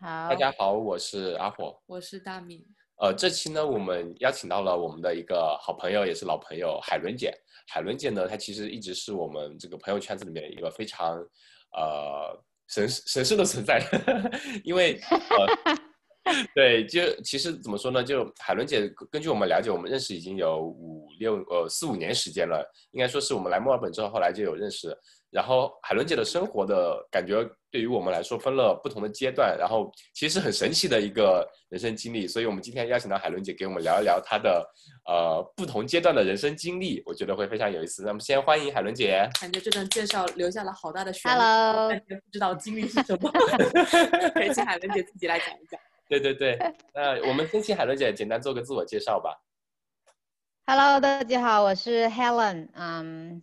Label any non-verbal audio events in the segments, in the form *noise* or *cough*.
好，大家好，我是阿火。我是大米。呃，这期呢，我们邀请到了我们的一个好朋友，也是老朋友海伦姐。海伦姐呢，她其实一直是我们这个朋友圈子里面一个非常呃神神圣的存在，*laughs* 因为呃。对，就其实怎么说呢？就海伦姐，根据我们了解，我们认识已经有五六呃四五年时间了，应该说是我们来墨尔本之后，后来就有认识。然后海伦姐的生活的感觉，对于我们来说分了不同的阶段，然后其实是很神奇的一个人生经历。所以我们今天邀请到海伦姐给我们聊一聊她的呃不同阶段的人生经历，我觉得会非常有意思。那么先欢迎海伦姐。感觉这段介绍留下了好大的悬念，Hello，感觉不知道经历是什么，*laughs* 可以请海伦姐自己来讲一讲。*laughs* 对对对，那我们先请海伦姐简单做个自我介绍吧。Hello，大家好，我是 Helen。嗯，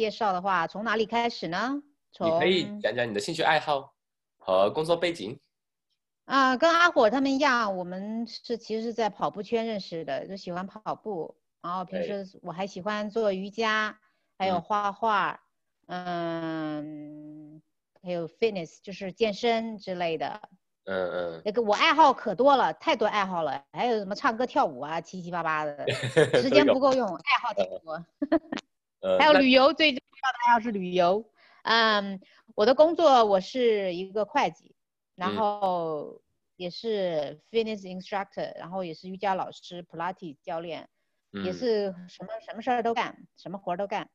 介绍的话，从哪里开始呢？你可以讲讲你的兴趣爱好和工作背景。啊，跟阿火他们一样，我们是其实是在跑步圈认识的，就喜欢跑步。然后平时我还喜欢做瑜伽，还有画画，嗯，还有 fitness，就是健身之类的。嗯嗯，那个我爱好可多了，太多爱好了，还有什么唱歌跳舞啊，七七八八的，*laughs* 时间不够用，爱好挺多。还有旅游，最重要的爱好是旅游。嗯，我的工作我是一个会计，然后也是 fitness instructor，然后也是瑜伽老师，Pilates 教练，也是什么什么事儿都干，什么活儿都干。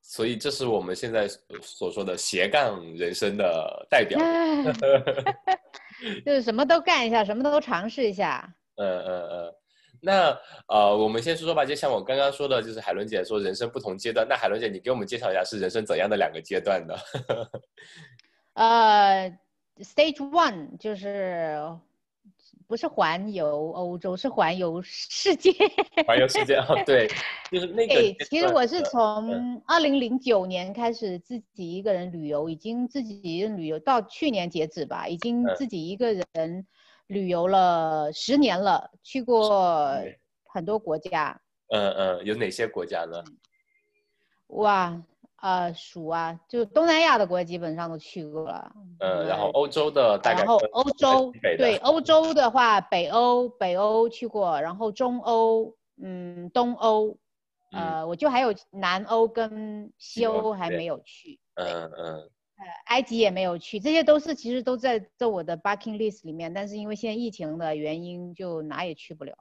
所以这是我们现在所说的斜杠人生的代表，*laughs* 就是什么都干一下，什么都尝试一下。嗯嗯嗯，那呃，我们先说说吧，就像我刚刚说的，就是海伦姐说人生不同阶段，那海伦姐你给我们介绍一下是人生怎样的两个阶段呢？*laughs* 呃，Stage One 就是。不是环游欧洲，是环游世界。环游世界哦，对，*laughs* 就是那个。其实我是从二零零九年开始自己一个人旅游，已经自己旅游到去年截止吧，已经自己一个人旅游了十年了，去过很多国家。嗯嗯，有哪些国家呢？哇。呃，数啊，就东南亚的国家基本上都去过了。嗯，然后欧洲的大概。然后欧洲，对欧洲的话，北欧北欧去过，然后中欧，嗯，东欧，呃，我就还有南欧跟西欧还没有去。嗯嗯。呃，埃及也没有去，这些都是其实都在在我的 bucking list 里面，但是因为现在疫情的原因，就哪也去不了。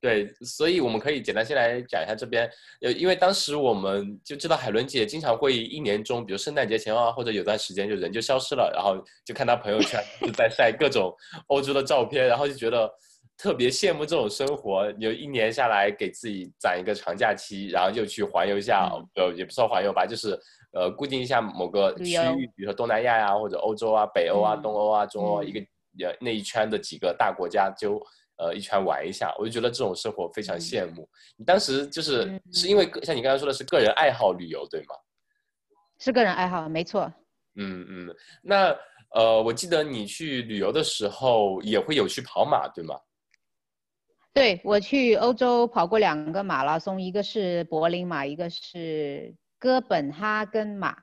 对，所以我们可以简单先来讲一下这边，呃，因为当时我们就知道海伦姐经常会一年中，比如圣诞节前啊，或者有段时间就人就消失了，然后就看她朋友圈 *laughs* 就在晒各种欧洲的照片，然后就觉得特别羡慕这种生活，有一年下来给自己攒一个长假期，然后就去环游一下，呃，也不算环游吧，就是呃固定一下某个区域，比如说东南亚呀，或者欧洲啊、北欧啊、东欧啊、中欧一个呃那一圈的几个大国家就。呃，一圈玩一下，我就觉得这种生活非常羡慕。你当时就是是因为像你刚才说的是个人爱好旅游，对吗？是个人爱好，没错。嗯嗯，那呃，我记得你去旅游的时候也会有去跑马，对吗？对，我去欧洲跑过两个马拉松，一个是柏林马，一个是哥本哈根马。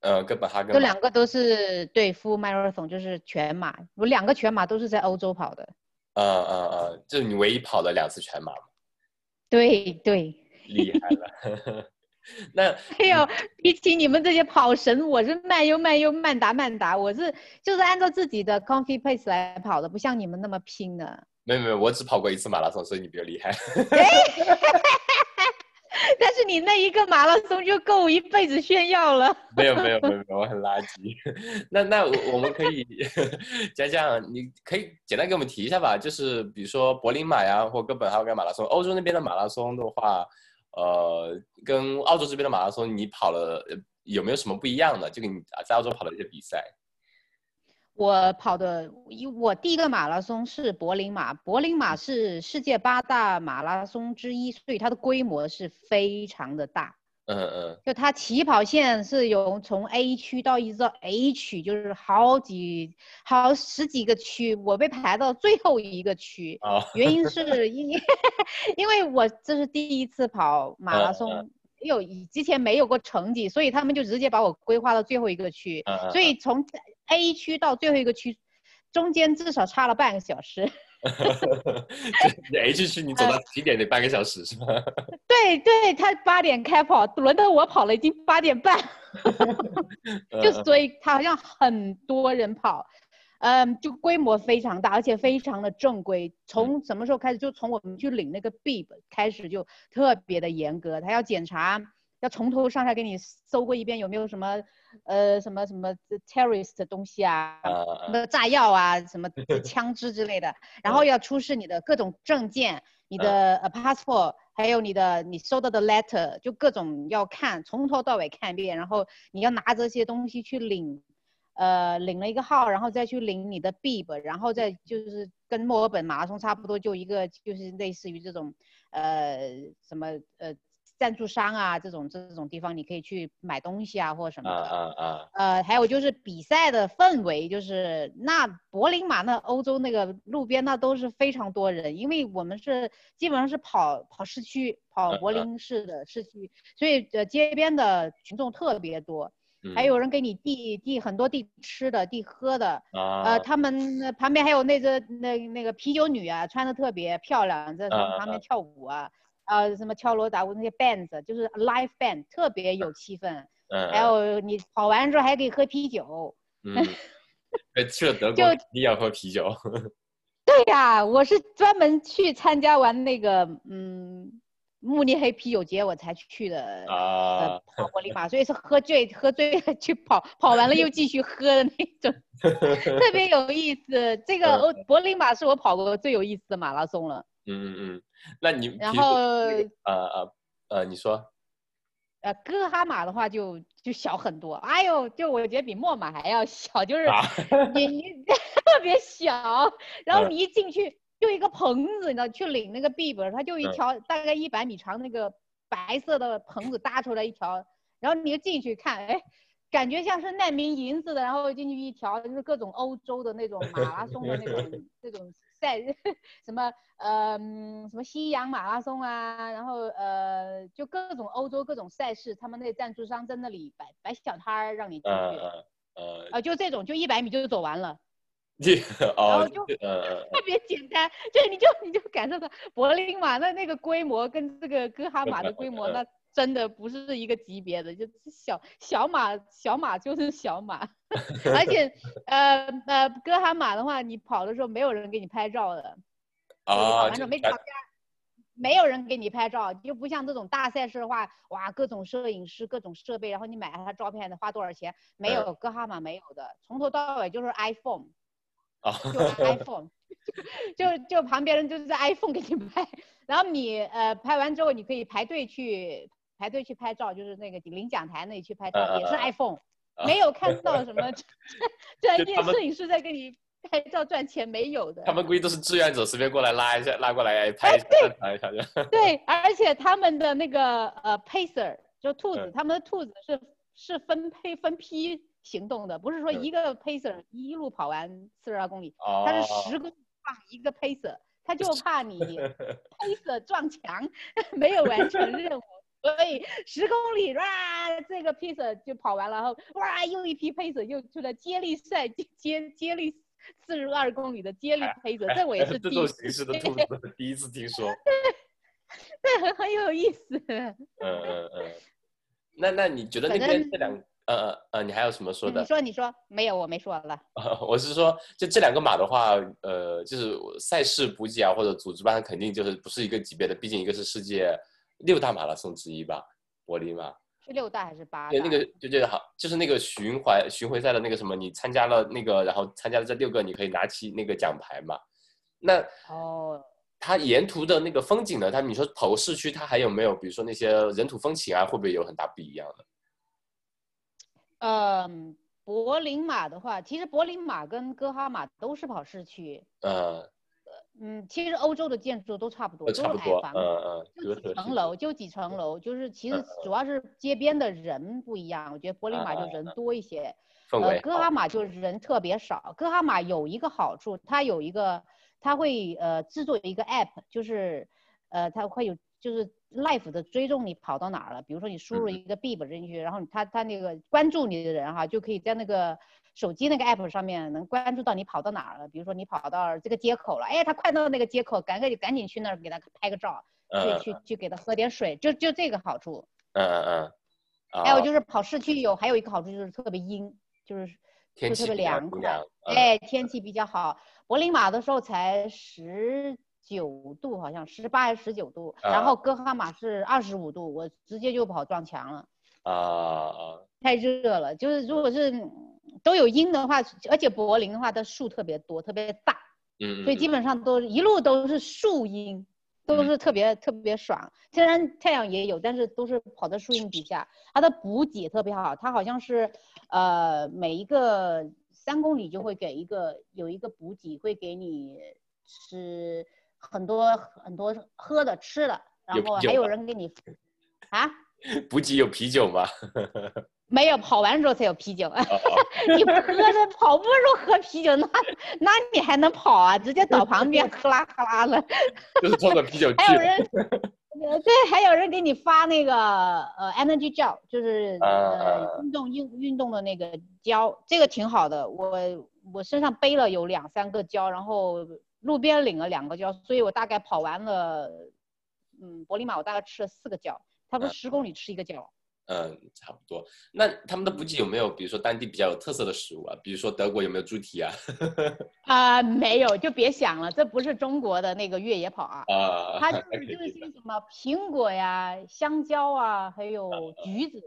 呃，哥本哈根。这两个都是对 full marathon，就是全马。我两个全马都是在欧洲跑的。呃呃呃，就是你唯一跑了两次全马吗？对对，厉害了。*laughs* 那哎呦，比起你们这些跑神，我是慢悠慢悠慢达慢达，我是就是按照自己的 comfy pace 来跑的，不像你们那么拼的。没有没有，我只跑过一次马拉松，所以你比较厉害。*laughs* *laughs* 但是你那一个马拉松就够我一辈子炫耀了。没有没有没有没有，我很垃圾。*laughs* 那那我们可以 *laughs* 讲讲，你可以简单给我们提一下吧，就是比如说柏林马呀，或哥本哈根马拉松，欧洲那边的马拉松的话，呃，跟澳洲这边的马拉松，你跑了有没有什么不一样的？就跟你在澳洲跑的一些比赛。我跑的，我第一个马拉松是柏林马，柏林马是世界八大马拉松之一，所以它的规模是非常的大。嗯嗯。就它起跑线是有从 A 区到一直到 H，就是好几好十几个区，我被排到最后一个区。原因是因 *laughs* 因为我这是第一次跑马拉松，有之前没有过成绩，所以他们就直接把我规划到最后一个区。所以从 A 区到最后一个区，中间至少差了半个小时。你 *laughs* H 区你走到几点得半个小时是吗？*laughs* 对对，他八点开跑，轮到我跑了，已经八点半。*laughs* 就所以他好像很多人跑，嗯，就规模非常大，而且非常的正规。从什么时候开始？就从我们去领那个 bib 开始就特别的严格，他要检查。要从头上下给你搜过一遍，有没有什么，呃，什么什么 terrorist 的东西啊，什么炸药啊，什么枪支之类的，然后要出示你的各种证件，你的呃 passport，还有你的你收到的 letter，就各种要看，从头到尾看一遍，然后你要拿这些东西去领，呃，领了一个号，然后再去领你的 bib，然后再就是跟墨尔本马拉松差不多，就一个就是类似于这种，呃，什么呃。赞助商啊，这种这种地方你可以去买东西啊，或者什么的。啊啊呃，还有就是比赛的氛围，就是那柏林马那欧洲那个路边那都是非常多人，因为我们是基本上是跑跑市区，跑柏林市的市区，所以呃街边的群众特别多，还有人给你递递很多递吃的、递喝的。啊。呃，他们旁边还有那个那那个啤酒女啊，穿的特别漂亮，在旁边跳舞啊。呃，什么敲锣打鼓那些 bands，就是 live band，特别有气氛。*laughs* 嗯。还有你跑完之后还可以喝啤酒。嗯。*laughs* 去了德国一定要喝啤酒。*laughs* 对呀，我是专门去参加完那个嗯慕尼黑啤酒节我才去的啊，跑柏林马，所以是喝醉喝醉了去跑，跑完了又继续喝的那种，特别有意思。这个欧柏林马是我跑过最有意思的马拉松了。嗯嗯嗯，那你然后呃呃呃，你说，呃，哥哈马的话就就小很多，哎呦，就我觉得比墨马还要小，就是你你 *laughs* 特别小，然后你一进去就一个棚子，你知道，去领那个 bib，它就一条大概一百米长那个白色的棚子搭出来一条，然后你就进去看，哎，感觉像是难民营似的，然后进去一条就是各种欧洲的那种马拉松的那种 *laughs* 那种。赛 *laughs* 什么呃什么西洋马拉松啊，然后呃就各种欧洲各种赛事，他们那赞助商在那里摆摆小摊儿让你进去，呃呃就这种就一百米就走完了，*laughs* 然后就特别简单，就你就你就感受到柏林马的那个规模跟这个哥哈马的规模 *laughs* 那。真的不是一个级别的，就小小马，小马就是小马，*laughs* 而且，*laughs* 呃呃，哥哈马的话，你跑的时候没有人给你拍照的，啊，没吵架，没有人给你拍照，就不像这种大赛事的话，哇，各种摄影师，各种设备，然后你买他照片得花多少钱？没有，哥哈马没有的，从头到尾就是 iPhone，啊，就 *laughs* iPhone，就就旁边人就是在 iPhone 给你拍，然后你呃拍完之后你可以排队去。排队去拍照，就是那个领奖台那里去拍照，也是 iPhone，没有看到什么 *laughs* *laughs* 专业摄影师在给你拍照赚钱，没有的。他们估计都是志愿者，随便过来拉一下，拉过来拍一下就。对，而且他们的那个呃 pacer 就兔子，他们的兔子是是分配分批行动的，不是说一个 pacer 一路跑完四十二公里，他是十公里放一个 pacer，他就 *laughs* 怕你 pacer 撞墙，没有完成任务。所以十公里哇，这个 pace 就跑完了，然后哇，又一批 pace 又出来接力赛，接接力四十二公里的接力 pace，这我也是 *laughs* 这种形式的兔子第一次听说，*laughs* 对，很很有意思。嗯嗯嗯，那那你觉得那边这两呃呃呃，你还有什么说的？你说你说，没有，我没说了。*laughs* 我是说，就这两个马的话，呃，就是赛事补给啊，或者组织班肯定就是不是一个级别的，毕竟一个是世界。六大马拉松之一吧，柏林马是六大还是八？对，那个就这个好，就是那个巡回巡回赛的那个什么，你参加了那个，然后参加了这六个，你可以拿起那个奖牌嘛。那哦，它沿途的那个风景呢？它你说跑市区，它还有没有？比如说那些人土风情啊，会不会有很大不一样的？嗯，柏林马的话，其实柏林马跟哥哈马都是跑市区。嗯。嗯，其实欧洲的建筑都差不多，都是矮房，嗯嗯，就几层楼，就几层楼，就是其实主要是街边的人不一样。我觉得柏林马就人多一些，呃，哥哈马就人特别少。哥哈马有一个好处，它有一个，它会呃制作一个 app，就是呃它会有就是 life 的追踪你跑到哪儿了。比如说你输入一个 bib 进去，然后它它那个关注你的人哈，就可以在那个手机那个 app 上面能关注到你跑到哪儿了。比如说你跑到这个街口了，哎，他快到那个街口，赶快赶紧去那儿给他拍个照，去去去给他喝点水，就就这个好处。嗯嗯嗯。还有就是跑市区有还有一个好处就是特别阴，就是就特别凉快。哎，天气比较好。柏林马的时候才十九度，好像十八还是十九度。然后哥哈马是二十五度，我直接就跑撞墙了。啊啊！太热了，就是如果是都有阴的话，而且柏林的话，它树特别多，特别大。嗯。所以基本上都一路都是树荫。都是特别特别爽，虽然太阳也有，但是都是跑在树荫底下。它的补给特别好，它好像是，呃，每一个三公里就会给一个有一个补给，会给你吃很多很多喝的吃的，然后还有人给你，啊？*laughs* 补给有啤酒吗？*laughs* 没有跑完之后才有啤酒，*laughs* 你不喝着跑步时候喝啤酒，那那你还能跑啊？直接倒旁边，喝啦喝啦的。*laughs* 就是装着啤酒 *laughs* 还有人，对，还有人给你发那个呃 energy gel，就是呃运动运运动的那个胶，这个挺好的。我我身上背了有两三个胶，然后路边领了两个胶，所以我大概跑完了，嗯，柏林马我大概吃了四个胶，差不多十公里吃一个胶。嗯，差不多。那他们的补给有没有，比如说当地比较有特色的食物啊？比如说德国有没有猪蹄啊？*laughs* 啊，没有，就别想了，这不是中国的那个越野跑啊。啊。它就是就是些什么苹果呀、香蕉啊，还有橘子。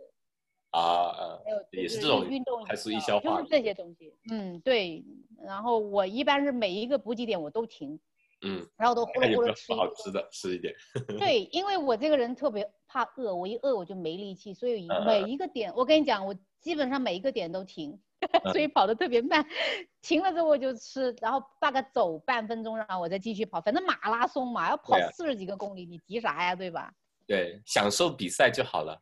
啊啊。还有也是这种运动快速易消化。就是这些东西。嗯，对。然后我一般是每一个补给点我都停。嗯，然后都呼噜呼噜吃好吃的吃一点。*laughs* 对，因为我这个人特别怕饿，我一饿我就没力气，所以每一个点，我跟你讲，我基本上每一个点都停，*laughs* 所以跑得特别慢。停了之后我就吃，然后大概走半分钟，然后我再继续跑。反正马拉松嘛，要跑四十几个公里，你急啥呀，对吧？对，享受比赛就好了。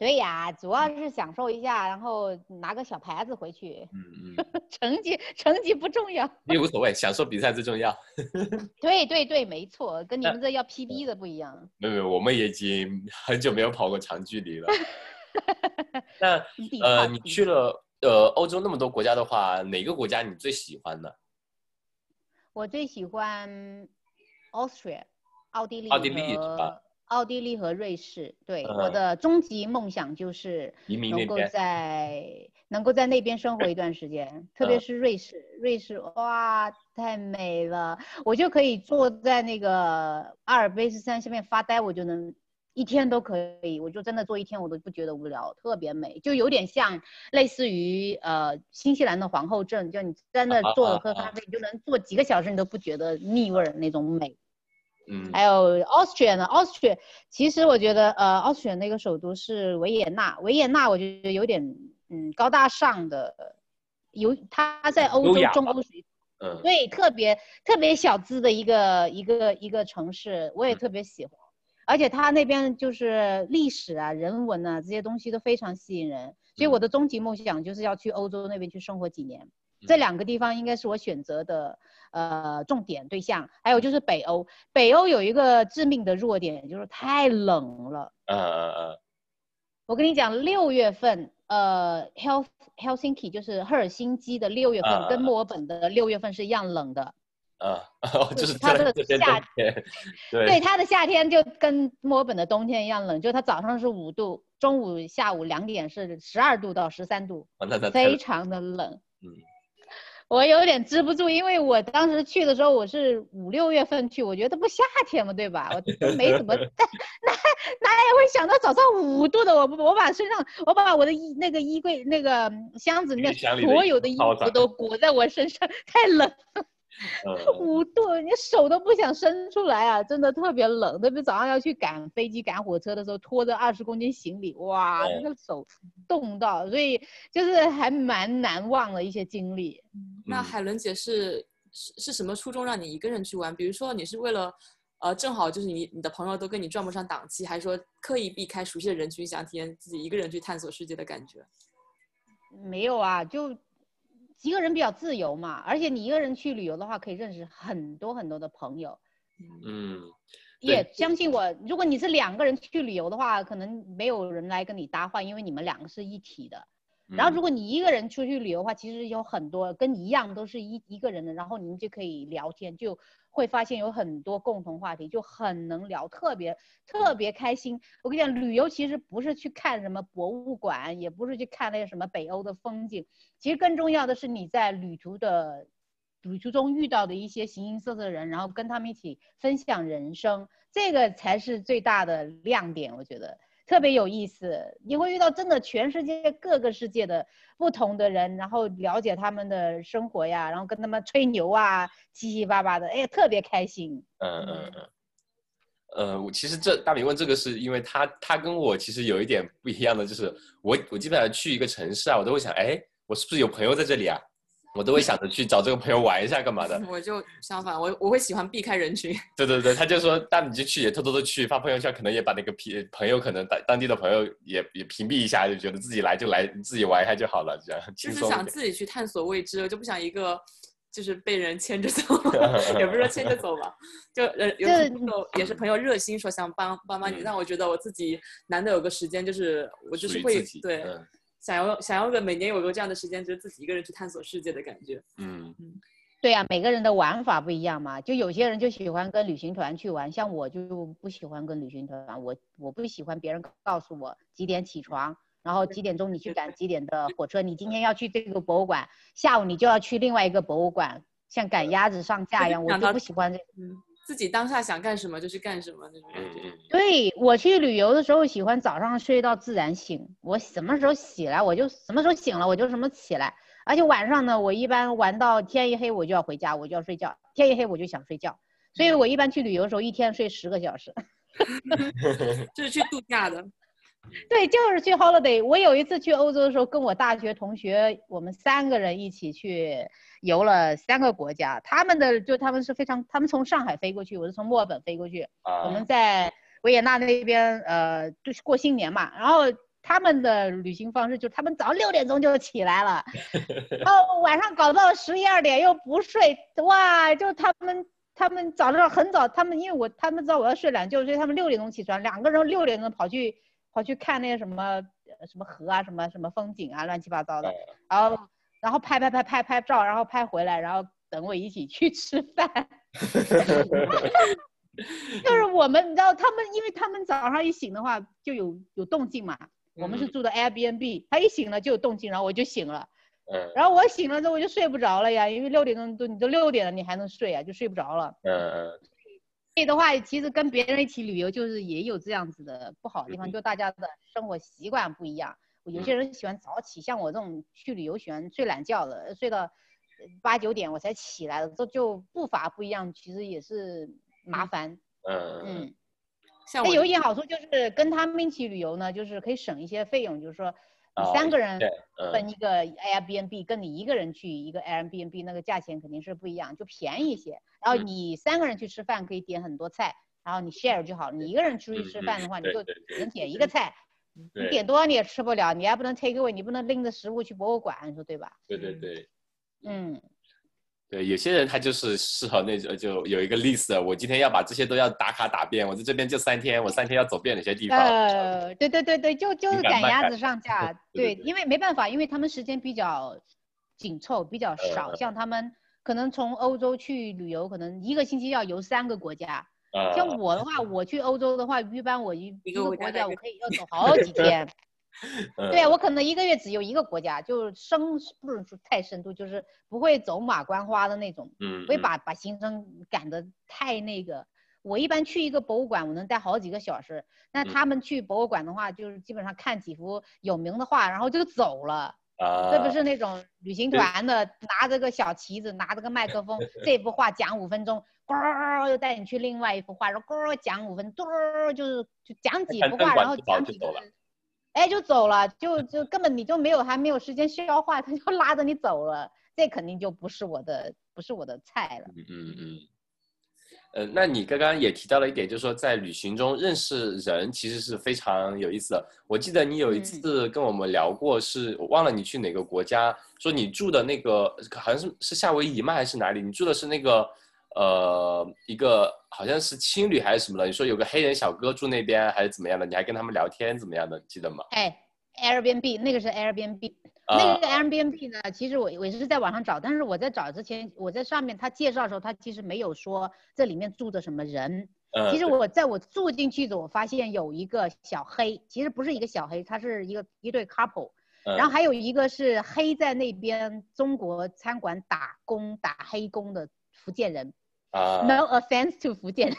对呀，主要是享受一下，然后拿个小牌子回去。嗯嗯，*laughs* 成绩成绩不重要，也无所谓，享受比赛最重要。*laughs* 对对对，没错，跟你们这要 PB 的不一样。没有没有，我们已经 *laughs* 很久没有跑过长距离了。那呃，你去了呃欧洲那么多国家的话，哪个国家你最喜欢呢？我最喜欢 Austria，奥地利。奥地利是吧？奥地利和瑞士，对我的终极梦想就是能够在能够在那边生活一段时间，特别是瑞士，瑞士哇太美了，我就可以坐在那个阿尔卑斯山下面发呆，我就能一天都可以，我就真的坐一天我都不觉得无聊，特别美，就有点像类似于呃新西兰的皇后镇，就你在那坐着喝咖啡，你就能坐几个小时你都不觉得腻味儿那种美。嗯，还有 Austria 呢，Austria 其实我觉得，呃，Austria 那个首都是维也纳，维也纳我觉得有点，嗯，高大上的，有它在欧洲中欧水平，嗯，对，特别特别小资的一个一个一个城市，我也特别喜欢，而且它那边就是历史啊、人文啊这些东西都非常吸引人，所以我的终极梦想就是要去欧洲那边去生活几年，这两个地方应该是我选择的。呃，重点对象还有就是北欧，北欧有一个致命的弱点，就是太冷了。呃呃呃。我跟你讲，六月份，呃，Hel Helsinki 就是赫尔辛基的六月份，跟墨尔本的六月份是一样冷的。啊，*laughs* 就是它的夏天。对，它的夏天就跟墨尔本的冬天一样冷，就它早上是五度，中午、下午两点是十二度到十三度，非常的冷。嗯。我有点支不住，因为我当时去的时候我是五六月份去，我觉得不夏天嘛，对吧？我都没怎么，*laughs* 哪哪也会想到早上五度的，我我把身上，我把我的衣那个衣柜那个箱子里面所有的衣服都裹在我身上，太冷。*laughs* 五度，你手都不想伸出来啊！真的特别冷，特别早上要去赶飞机、赶火车的时候，拖着二十公斤行李，哇，那个手冻到，所以就是还蛮难忘的一些经历。那海伦姐是是是什么初衷让你一个人去玩？比如说你是为了，呃，正好就是你你的朋友都跟你撞不上档期，还是说刻意避开熟悉的人群，想体验自己一个人去探索世界的感觉？没有啊，就。一个人比较自由嘛，而且你一个人去旅游的话，可以认识很多很多的朋友。嗯，也相信我，如果你是两个人去旅游的话，可能没有人来跟你搭话，因为你们两个是一体的。然后如果你一个人出去旅游的话，其实有很多跟你一样都是一一个人的，然后你们就可以聊天，就会发现有很多共同话题，就很能聊，特别特别开心。我跟你讲，旅游其实不是去看什么博物馆，也不是去看那个什么北欧的风景，其实更重要的是你在旅途的。旅途中遇到的一些形形色色的人，然后跟他们一起分享人生，这个才是最大的亮点。我觉得特别有意思，你会遇到真的全世界各个世界的不同的人，然后了解他们的生活呀，然后跟他们吹牛啊，七七八八的，哎，特别开心。嗯嗯嗯。呃，我其实这大明问这个是因为他他跟我其实有一点不一样的，就是我我基本上去一个城市啊，我都会想，哎，我是不是有朋友在这里啊？我都会想着去找这个朋友玩一下，干嘛的？*laughs* 我就相反，我我会喜欢避开人群。*laughs* 对对对，他就说，那你就去，也偷偷的去发朋友圈，可能也把那个朋朋友，可能当当地的朋友也也屏蔽一下，就觉得自己来就来，自己玩一下就好了，这样就是想自己去探索未知，就不想一个就是被人牵着走，*laughs* 也不是说牵着走吧，就呃有朋友也是朋友热心说想帮帮帮你，但我觉得我自己难得有个时间，就是我就是会对。想要想要个每年有个这样的时间，就是自己一个人去探索世界的感觉。嗯嗯，对呀，每个人的玩法不一样嘛。就有些人就喜欢跟旅行团去玩，像我就不喜欢跟旅行团。我我不喜欢别人告诉我几点起床，然后几点钟你去赶几点的火车。你今天要去这个博物馆，下午你就要去另外一个博物馆，像赶鸭子上架一样。我就不喜欢这。自己当下想干什么就去干什么那种感觉。对我去旅游的时候，喜欢早上睡到自然醒。我什么时候起来，我就什么时候醒了，我就什么起来。而且晚上呢，我一般玩到天一黑，我就要回家，我就要睡觉。天一黑我就想睡觉，所以我一般去旅游的时候，一天睡十个小时。*laughs* *laughs* 就是去度假的。对，就是去 holiday。我有一次去欧洲的时候，跟我大学同学，我们三个人一起去游了三个国家。他们的就他们是非常，他们从上海飞过去，我是从墨尔本飞过去。我们在维也纳那边，呃，就是过新年嘛。然后他们的旅行方式就他们早上六点钟就起来了，*laughs* 然后晚上搞到十一二点又不睡，哇，就他们他们早上很早，他们因为我他们知道我要睡懒觉，所以他们六点钟起床，两个人六点钟跑去。跑去看那些什么什么河啊，什么什么风景啊，乱七八糟的，然后然后拍拍拍拍拍照，然后拍回来，然后等我一起去吃饭。*laughs* 就是我们，你知道他们，因为他们早上一醒的话就有有动静嘛。我们是住的 Airbnb，他一醒了就有动静，然后我就醒了。嗯。然后我醒了之后我就睡不着了呀，因为六点钟都你都六点了，你还能睡啊，就睡不着了。嗯嗯。所以的话，其实跟别人一起旅游，就是也有这样子的不好的地方，就大家的生活习惯不一样。有些人喜欢早起，像我这种去旅游喜欢睡懒觉的，睡到八九点我才起来的，这就步伐不一样，其实也是麻烦。嗯嗯。像我有一点好处就是跟他们一起旅游呢，就是可以省一些费用，就是说。你三个人分一个 Airbnb，跟你一个人去一个 Airbnb，那个价钱肯定是不一样，就便宜一些。然后你三个人去吃饭可以点很多菜，然后你 share 就好。你一个人出去吃饭的话，你就只能点一个菜，你点多你也吃不了，你还不能 take away，你不能拎着食物去博物馆，你说对吧？对对对，嗯。对，有些人他就是适合那种，就有一个 list，我今天要把这些都要打卡打遍。我在这边就三天，我三天要走遍哪些地方？呃，对对对对，就就是赶鸭子上架。*laughs* 对，因为没办法，因为他们时间比较紧凑，比较少。像他们可能从欧洲去旅游，可能一个星期要游三个国家。像我的话，我去欧洲的话，一般我一一个国家我可以要走 *laughs* 好几天。*laughs* 对我可能一个月只有一个国家，就是深不是说太深度，就是不会走马观花的那种，嗯，不会把把行程赶得太那个。我一般去一个博物馆，我能待好几个小时。那他们去博物馆的话，就是基本上看几幅有名的画，然后就走了。啊，这不是那种旅行团的，拿着个小旗子，拿着个麦克风，*laughs* 这幅画讲五分钟，咕又带你去另外一幅画，然后咕讲五分，嘟就是就讲几幅画，然后讲几个。哎，就走了，就就根本你就没有还没有时间消化，他就拉着你走了，这肯定就不是我的，不是我的菜了。嗯嗯嗯。呃，那你刚刚也提到了一点，就是说在旅行中认识人其实是非常有意思的。我记得你有一次跟我们聊过，是我忘了你去哪个国家，说你住的那个好像是是夏威夷吗还是哪里？你住的是那个呃，一个好像是青旅还是什么的，你说有个黑人小哥住那边还是怎么样的？你还跟他们聊天怎么样的？记得吗？哎，Airbnb 那个是 Airbnb，那个 Airbnb 呢？其实我我是在网上找，但是我在找之前，我在上面他介绍的时候，他其实没有说这里面住的什么人。其实我在我住进去的，我发现有一个小黑，其实不是一个小黑，他是一个一对 couple，然后还有一个是黑在那边中国餐馆打工打黑工的福建人。啊，No offense to 福建，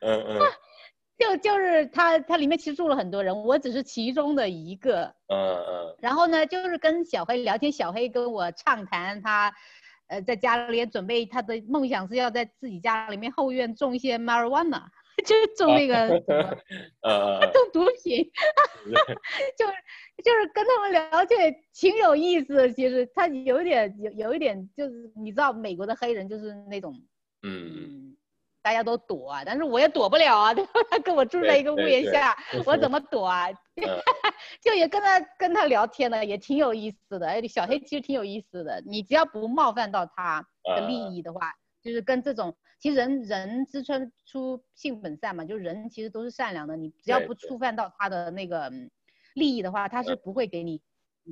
嗯嗯，*laughs* 就就是他他里面其实住了很多人，我只是其中的一个，嗯嗯，然后呢，就是跟小黑聊天，小黑跟我畅谈他，呃，在家里准备他的梦想是要在自己家里面后院种一些 marijuana。*laughs* *laughs* *laughs* 就是种那个呃，种毒品，就是就是跟他们聊天挺有意思。其实他有点有有一点，就是你知道美国的黑人就是那种，嗯，大家都躲啊，但是我也躲不了啊。他跟我住在一个屋檐下，我怎么躲啊？就也跟他跟他聊天呢，也挺有意思的。哎，小黑其实挺有意思的，你只要不冒犯到他的利益的话，就是跟这种。其实人人之初出性本善嘛，就是人其实都是善良的。你只要不触犯到他的那个利益的话，他是不会给你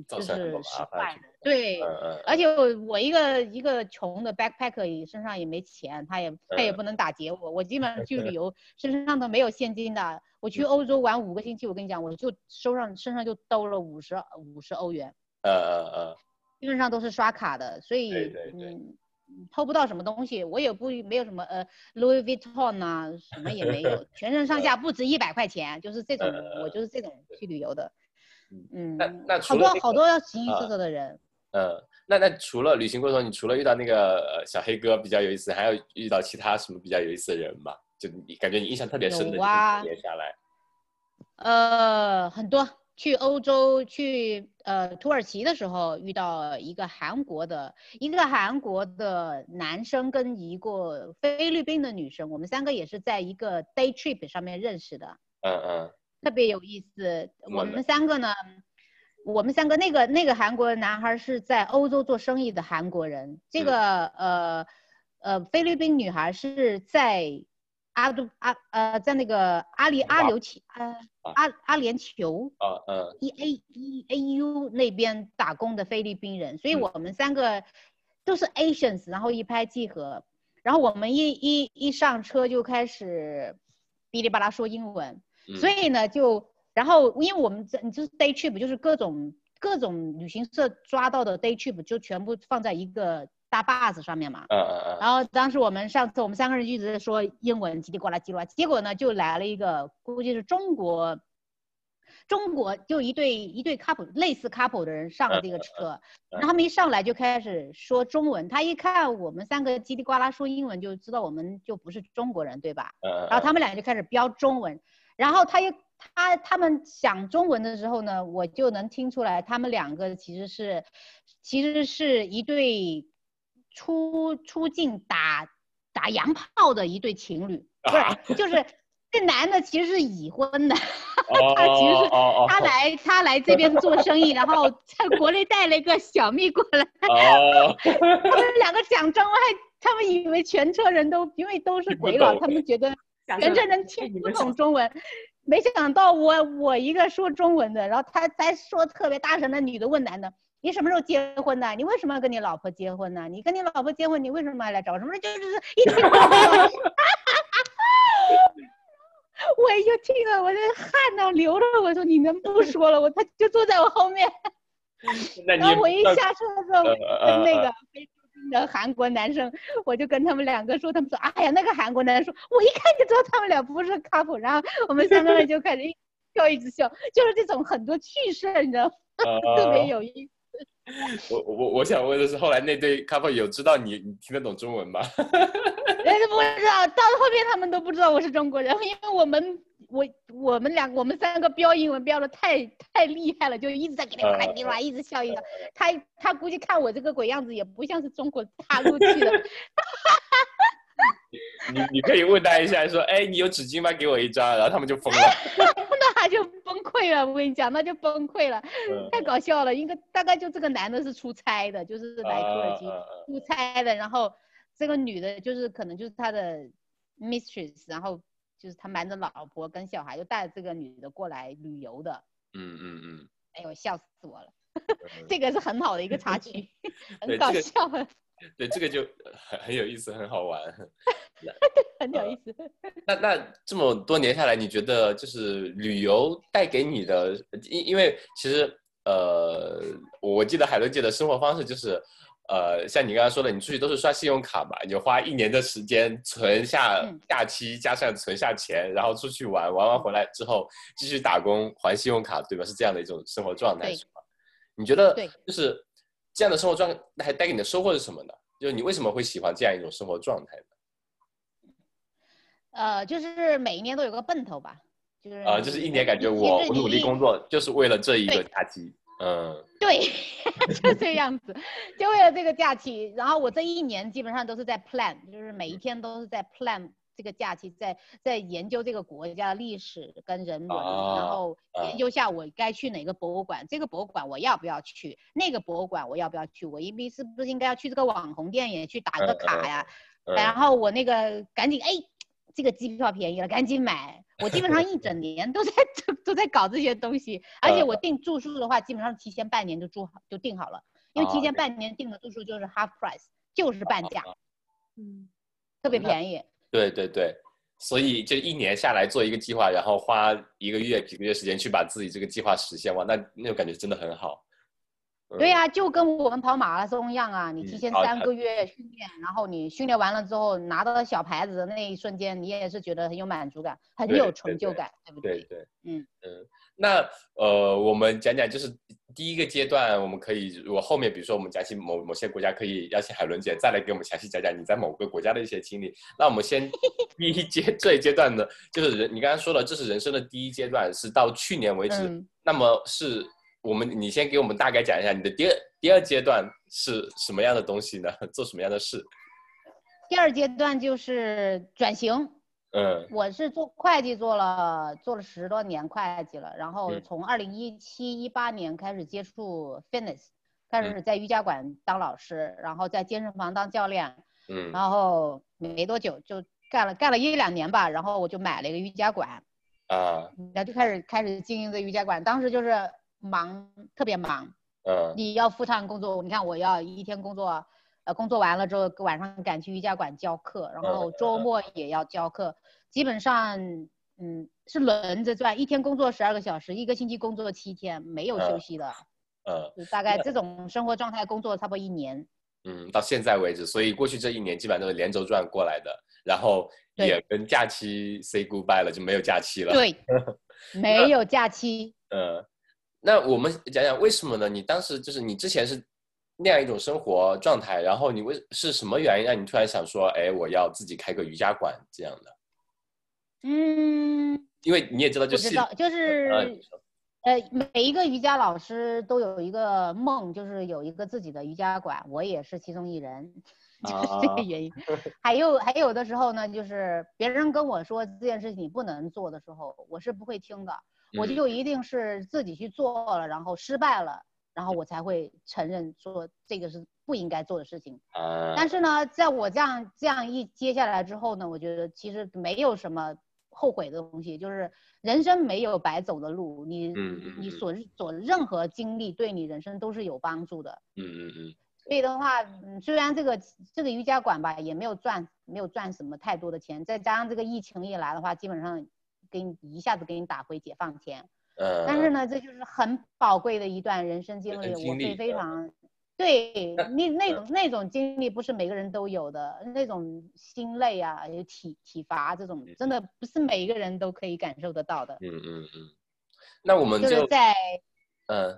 就是失败的。对，而且我一个一个穷的 backpacker 身上也没钱，他也他也不能打劫我。我基本上去旅 *laughs* 游身上都没有现金的。我去欧洲玩五个星期，我跟你讲，我就收上身上就兜了五十五十欧元。呃呃呃，基本上都是刷卡的，所以嗯。偷不到什么东西，我也不没有什么呃 Louis Vuitton 啊，什么也没有，全身上下不值一百块钱，就是这种，我就是这种去旅游的。嗯，那那好多好多形形色色的人。嗯，那那除了旅行过程中，你除了遇到那个小黑哥比较有意思，还有遇到其他什么比较有意思的人吗？就你感觉你印象特别深的，接下来。呃，很多。去欧洲去呃土耳其的时候，遇到一个韩国的一个韩国的男生跟一个菲律宾的女生，我们三个也是在一个 day trip 上面认识的。嗯嗯，特别有意思。我们三个呢，我们三个那个那个韩国男孩是在欧洲做生意的韩国人，这个呃呃菲律宾女孩是在。阿杜阿呃，在那个阿里阿留球呃阿阿联酋啊嗯，E A E A U 那边打工的菲律宾人，所以我们三个都是 Asians，然后一拍即合，然后我们一一一上车就开始哔哩吧啦说英文，所以呢就然后因为我们这你就是 day trip，就是各种各种旅行社抓到的 day trip 就全部放在一个。大 bus 上面嘛，嗯嗯嗯，然后当时我们上次我们三个人一直在说英文叽里呱啦叽里呱啦，结果呢就来了一个估计是中国，中国就一对一对 couple 类似 couple 的人上了这个车，然后他们一上来就开始说中文，他一看我们三个叽里呱啦说英文，就知道我们就不是中国人对吧？嗯，然后他们俩就开始标中文，然后他又他他们讲中文的时候呢，我就能听出来他们两个其实是其实是一对。出出境打打洋炮的一对情侣，*laughs* 不是，就是这男的其实是已婚的，*laughs* 他其实是他来他来这边做生意，然后在国内带了一个小蜜过来，*laughs* 他们两个讲中文，他们以为全车人都因为都是鬼佬，他们觉得全车人听不懂中文，没想到我我一个说中文的，然后他才说特别大声的女的问男的。你什么时候结婚的？你为什么要跟你老婆结婚呢？你跟你老婆结婚，你为什么要来找我？什么就是 *laughs* *laughs* 一听，我就听了，我这汗都流了。我说你能不说了？我他就坐在我后面。然后我一下车的时候，跟那个菲律宾的韩国男生，我就跟他们两个说，他们说，哎呀，那个韩国男生说，我一看就知道他们俩不是 couple。然后我们三个人就开始一笑一直笑，就是这种很多趣事，你知道，*laughs* 特别有意思。*laughs* 我我我想问的是，后来那对 couple 有知道你你听得懂中文吗？*laughs* 人家不知道，到后面他们都不知道我是中国人，因为我们我我们两我们三个标英文标的太太厉害了，就一直在给你呱啦呱啦一直笑一笑。他他估计看我这个鬼样子，也不像是中国大陆去的。*laughs* 你你可以问他一下，说哎，你有纸巾吗？给我一张，然后他们就疯了。那那就崩溃了。我跟你讲，那就崩溃了，太搞笑了。应该大概就这个男的是出差的，就是来土耳其出差的，然后这个女的就是可能就是他的 mistress，然后就是他瞒着老婆跟小孩，就带着这个女的过来旅游的。嗯嗯嗯。哎呦，笑死我了！*laughs* 这个是很好的一个插曲，*laughs* 很搞笑。对，这个就很很有意思，很好玩。*laughs* 很有意思。那那这么多年下来，你觉得就是旅游带给你的，因因为其实呃，我记得海伦姐的生活方式就是，呃，像你刚才说的，你出去都是刷信用卡嘛，你就花一年的时间存下假期，加上存下钱，然后出去玩，玩完回来之后继续打工还信用卡，对吧？是这样的一种生活状态，是吗？你觉得就是这样的生活状态带给你的收获是什么呢？就是你为什么会喜欢这样一种生活状态呢？呃，就是每一年都有个奔头吧，就是啊，就是一年感觉我我努力工作就是为了这一个假期，嗯，对，*laughs* 就这样子，就为了这个假期，然后我这一年基本上都是在 plan，就是每一天都是在 plan 这个假期，在在研究这个国家的历史跟人文，然后研究下我该去哪个博物馆，这个博物馆我要不要去，那个博物馆我要不要去，我应是不是应该要去这个网红店也去打个卡呀，然后我那个赶紧哎。这个机票便宜了，赶紧买！我基本上一整年都在都 *laughs* 都在搞这些东西，而且我订住宿的话，基本上提前半年就住好就订好了，因为提前半年订的住宿就是 half price，就是半价，嗯，特别便宜。对对对，所以就一年下来做一个计划，然后花一个月几个月时间去把自己这个计划实现，完，那那种感觉真的很好。对呀，就跟我们跑马拉松一样啊！你提前三个月训练，然后你训练完了之后拿到小牌子的那一瞬间，你也是觉得很有满足感，很有成就感，对不对？对对，嗯嗯。那呃，我们讲讲就是第一个阶段，我们可以如果后面比如说我们讲起某某些国家，可以邀请海伦姐再来给我们详细讲讲你在某个国家的一些经历。那我们先 *laughs* 第一阶这一阶段呢，就是人你刚刚说了，这是人生的第一阶段，是到去年为止，那么是。我们，你先给我们大概讲一下你的第二第二阶段是什么样的东西呢？*laughs* 做什么样的事？第二阶段就是转型。嗯，我是做会计做了做了十多年会计了，然后从二零一七一八年开始接触 fitness，开始在瑜伽馆当老师，然后在健身房当教练。嗯，然后没多久就干了干了一两年吧，然后我就买了一个瑜伽馆。啊，然后就开始开始经营这瑜伽馆，当时就是。忙特别忙，嗯，你要复唱工作，你看我要一天工作，呃，工作完了之后晚上赶去瑜伽馆教课，然后周末也要教课，基本上嗯是轮着转，一天工作十二个小时，一个星期工作七天，没有休息的，嗯，大概这种生活状态工作差不多一年，嗯，到现在为止，所以过去这一年基本上都是连轴转过来的，然后也跟假期 say goodbye 了，就没有假期了，对，*laughs* 没有假期，嗯。那我们讲讲为什么呢？你当时就是你之前是那样一种生活状态，然后你为是什么原因让你突然想说，哎，我要自己开个瑜伽馆这样的？嗯，因为你也知道，就是就是呃，每一个瑜伽老师都有一个梦，就是有一个自己的瑜伽馆，我也是其中一人，就是这个原因。*laughs* 还有还有的时候呢，就是别人跟我说这件事情你不能做的时候，我是不会听的。我就一定是自己去做了，然后失败了，然后我才会承认说这个是不应该做的事情。但是呢，在我这样这样一接下来之后呢，我觉得其实没有什么后悔的东西，就是人生没有白走的路，你你所所任何经历对你人生都是有帮助的。嗯嗯嗯。所以的话，虽然这个这个瑜伽馆吧也没有赚没有赚什么太多的钱，再加上这个疫情一来的话，基本上。给你一下子给你打回解放前，嗯，但是呢，这就是很宝贵的一段人生经历，我会非常，对 *laughs* 你那种那种经历不是每个人都有的，那种心累啊，有体体罚这种，真的不是每一个人都可以感受得到的。嗯嗯嗯，那我们就在，嗯，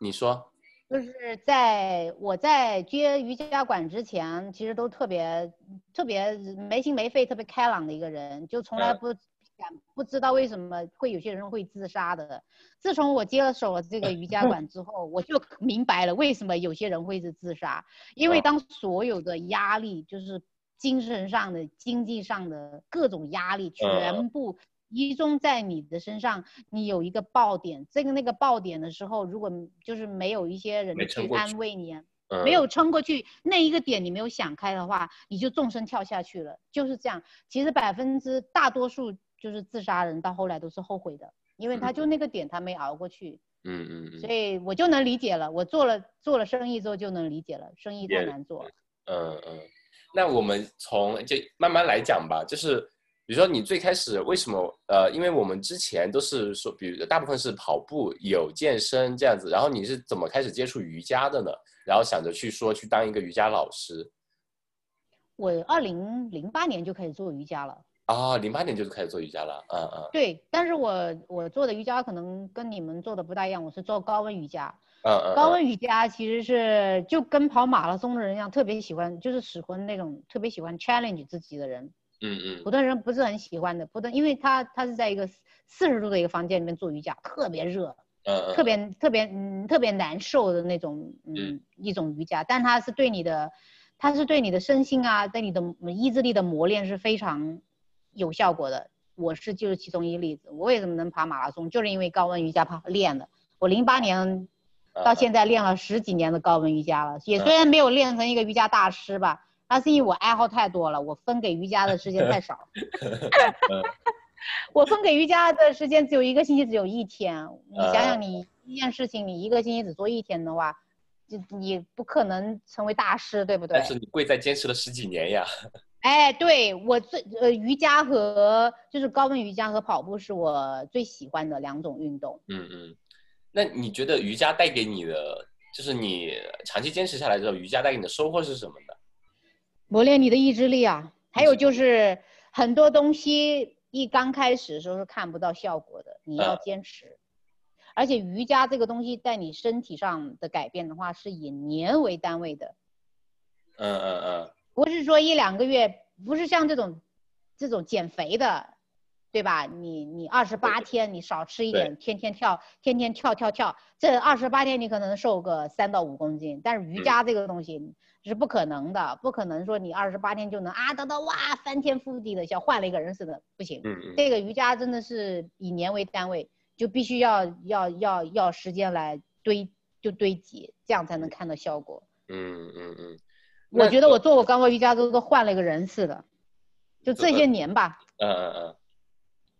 你说。就是在我在接瑜伽馆之前，其实都特别特别没心没肺、特别开朗的一个人，就从来不敢不知道为什么会有些人会自杀的。自从我接手了这个瑜伽馆之后，我就明白了为什么有些人会是自杀，因为当所有的压力，就是精神上的、经济上的各种压力全部集中在你的身上，你有一个爆点，这个那个爆点的时候，如果就是没有一些人去安慰你，没有撑过去，那一个点你没有想开的话，你就纵身跳下去了，就是这样。其实百分之大多数就是自杀人到后来都是后悔的，因为他就那个点他没熬过去。嗯嗯嗯。所以我就能理解了，我做了做了生意之后就能理解了，生意太难做了。嗯嗯。那我们从就慢慢来讲吧，就是比如说你最开始为什么呃，因为我们之前都是说，比如大部分是跑步有健身这样子，然后你是怎么开始接触瑜伽的呢？然后想着去说去当一个瑜伽老师。我二零零八年就开始做瑜伽了。啊，零八年就开始做瑜伽了，嗯嗯。对，但是我我做的瑜伽可能跟你们做的不大一样，我是做高温瑜伽。嗯嗯，高温瑜伽其实是就跟跑马拉松的人一样，特别喜欢，就是喜欢那种特别喜欢 challenge 自己的人。嗯嗯，普通人不是很喜欢的，普通，因为他他是在一个四十度的一个房间里面做瑜伽，特别热，嗯特别特别嗯特别难受的那种嗯一种瑜伽，但它是对你的，它是对你的身心啊，对你的意志力的磨练是非常有效果的。我是就是其中一个例子，我为什么能跑马拉松，就是因为高温瑜伽跑练的。我零八年。到现在练了十几年的高温瑜伽了，也虽然没有练成一个瑜伽大师吧，那是因为我爱好太多了，我分给瑜伽的时间太少。*laughs* 我分给瑜伽的时间只有一个星期，只有一天。你想想，你一件事情，你一个星期只做一天的话，就你不可能成为大师，对不对？但是你贵在坚持了十几年呀。*laughs* 哎，对我最呃瑜伽和就是高温瑜伽和跑步是我最喜欢的两种运动。嗯嗯。那你觉得瑜伽带给你的，就是你长期坚持下来之后，瑜伽带给你的收获是什么呢？磨练你的意志力啊，还有就是很多东西一刚开始的时候是看不到效果的，你要坚持。而且瑜伽这个东西在你身体上的改变的话，是以年为单位的。嗯嗯嗯。不是说一两个月，不是像这种这种减肥的。对吧？你你二十八天你少吃一点，天天跳，天天跳跳跳，这二十八天你可能瘦个三到五公斤。但是瑜伽这个东西是不可能的，不可能说你二十八天就能啊得到哇翻天覆地的像换了一个人似的，不行。嗯嗯。这个瑜伽真的是以年为单位，就必须要要要要时间来堆就堆积，这样才能看到效果。嗯嗯嗯。我觉得我做过高温瑜伽都都换了一个人似的，就这些年吧。嗯嗯嗯。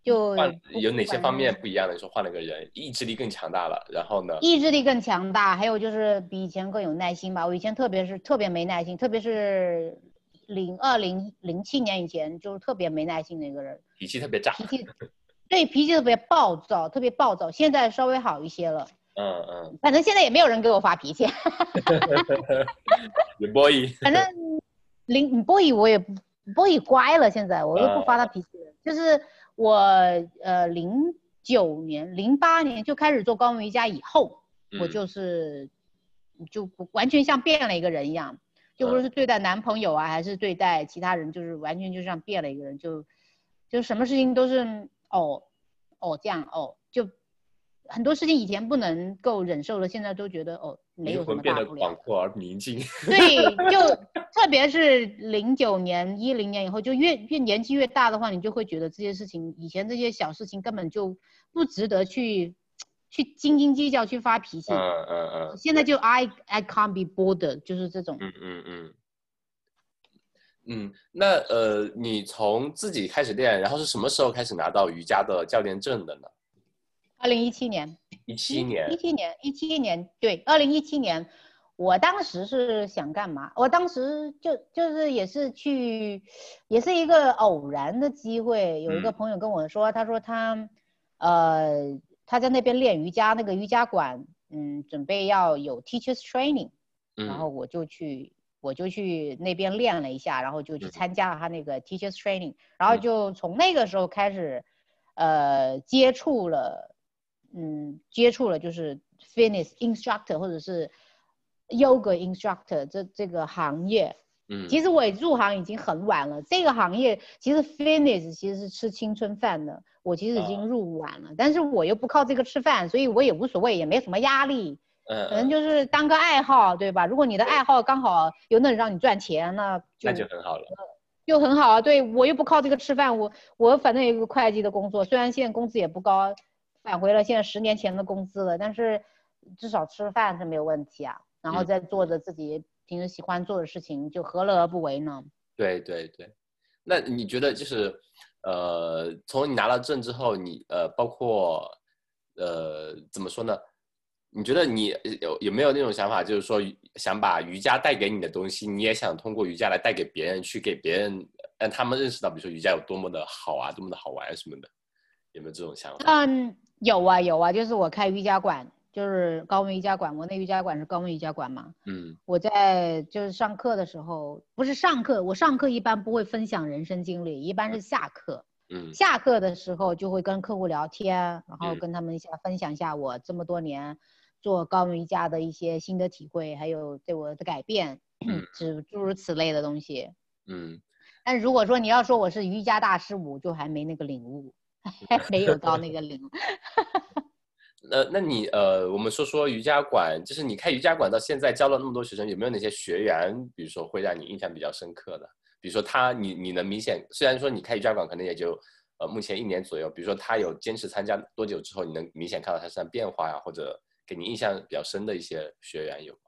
就有哪些方面不一样的？你说换了个人，意志力更强大了，然后呢？意志力更强大，还有就是比以前更有耐心吧。我以前特别是特别没耐心，特别是零二零零七年以前，就是特别没耐心的一个人，脾气特别炸，脾气对脾气特别暴躁，特别暴躁。现在稍微好一些了。嗯嗯。反正现在也没有人给我发脾气。你波伊。*laughs* 反正林波伊我也不波伊乖了，现在我都不发他脾气了，就是。我呃零九年、零八年就开始做高温瑜伽以后，我就是就完全像变了一个人一样，就不是对待男朋友啊，还是对待其他人，就是完全就像变了一个人，就就什么事情都是哦哦这样哦，就很多事情以前不能够忍受的，现在都觉得哦没有什么大不了。变得广阔而宁静。对，就。特别是零九年、一零年以后，就越越年纪越大的话，你就会觉得这些事情，以前这些小事情根本就不值得去去斤斤计较、去发脾气。嗯嗯嗯。现在就 I I can't be bothered，就是这种。嗯嗯嗯。嗯，那呃，你从自己开始练，然后是什么时候开始拿到瑜伽的教练证的呢？二零一七年。一七年。一七年，一七年，对，二零一七年。我当时是想干嘛？我当时就就是也是去，也是一个偶然的机会。有一个朋友跟我说，他说他，呃，他在那边练瑜伽，那个瑜伽馆，嗯，准备要有 teachers training，然后我就去，我就去那边练了一下，然后就去参加了他那个 teachers training，然后就从那个时候开始，呃，接触了，嗯，接触了就是 fitness instructor 或者是。Yoga instructor 这这个行业，嗯，其实我入行已经很晚了。这个行业其实 fitness 其实是吃青春饭的，我其实已经入晚了。但是我又不靠这个吃饭，所以我也无所谓，也没什么压力。嗯，可能就是当个爱好，对吧？如果你的爱好刚好又能让你赚钱，那那就很好了。又很好啊。对我又不靠这个吃饭，我我反正有一个会计的工作，虽然现在工资也不高，返回了现在十年前的工资了，但是至少吃饭是没有问题啊。然后再做着自己平时喜欢做的事情，就何乐而不为呢？对对对，那你觉得就是，呃，从你拿了证之后，你呃，包括呃，怎么说呢？你觉得你有有没有那种想法，就是说想把瑜伽带给你的东西，你也想通过瑜伽来带给别人，去给别人让他们认识到，比如说瑜伽有多么的好啊，多么的好玩什么的，有没有这种想法？嗯，有啊有啊，就是我开瑜伽馆。就是高温瑜伽馆，我那瑜伽馆是高温瑜伽馆嘛。嗯，我在就是上课的时候，不是上课，我上课一般不会分享人生经历，一般是下课。嗯，下课的时候就会跟客户聊天，然后跟他们一下分享一下我这么多年做高温瑜伽的一些心得体会，还有对我的改变，*clears throat* 诸诸如此类的东西。嗯，但如果说你要说我是瑜伽大师，我就还没那个领悟，还 *laughs* 没有到那个零。*laughs* 那那你呃，我们说说瑜伽馆，就是你开瑜伽馆到现在教了那么多学生，有没有哪些学员，比如说会让你印象比较深刻的？比如说他，你你能明显，虽然说你开瑜伽馆可能也就呃目前一年左右，比如说他有坚持参加多久之后，你能明显看到他身上变化呀，或者给你印象比较深的一些学员有吗？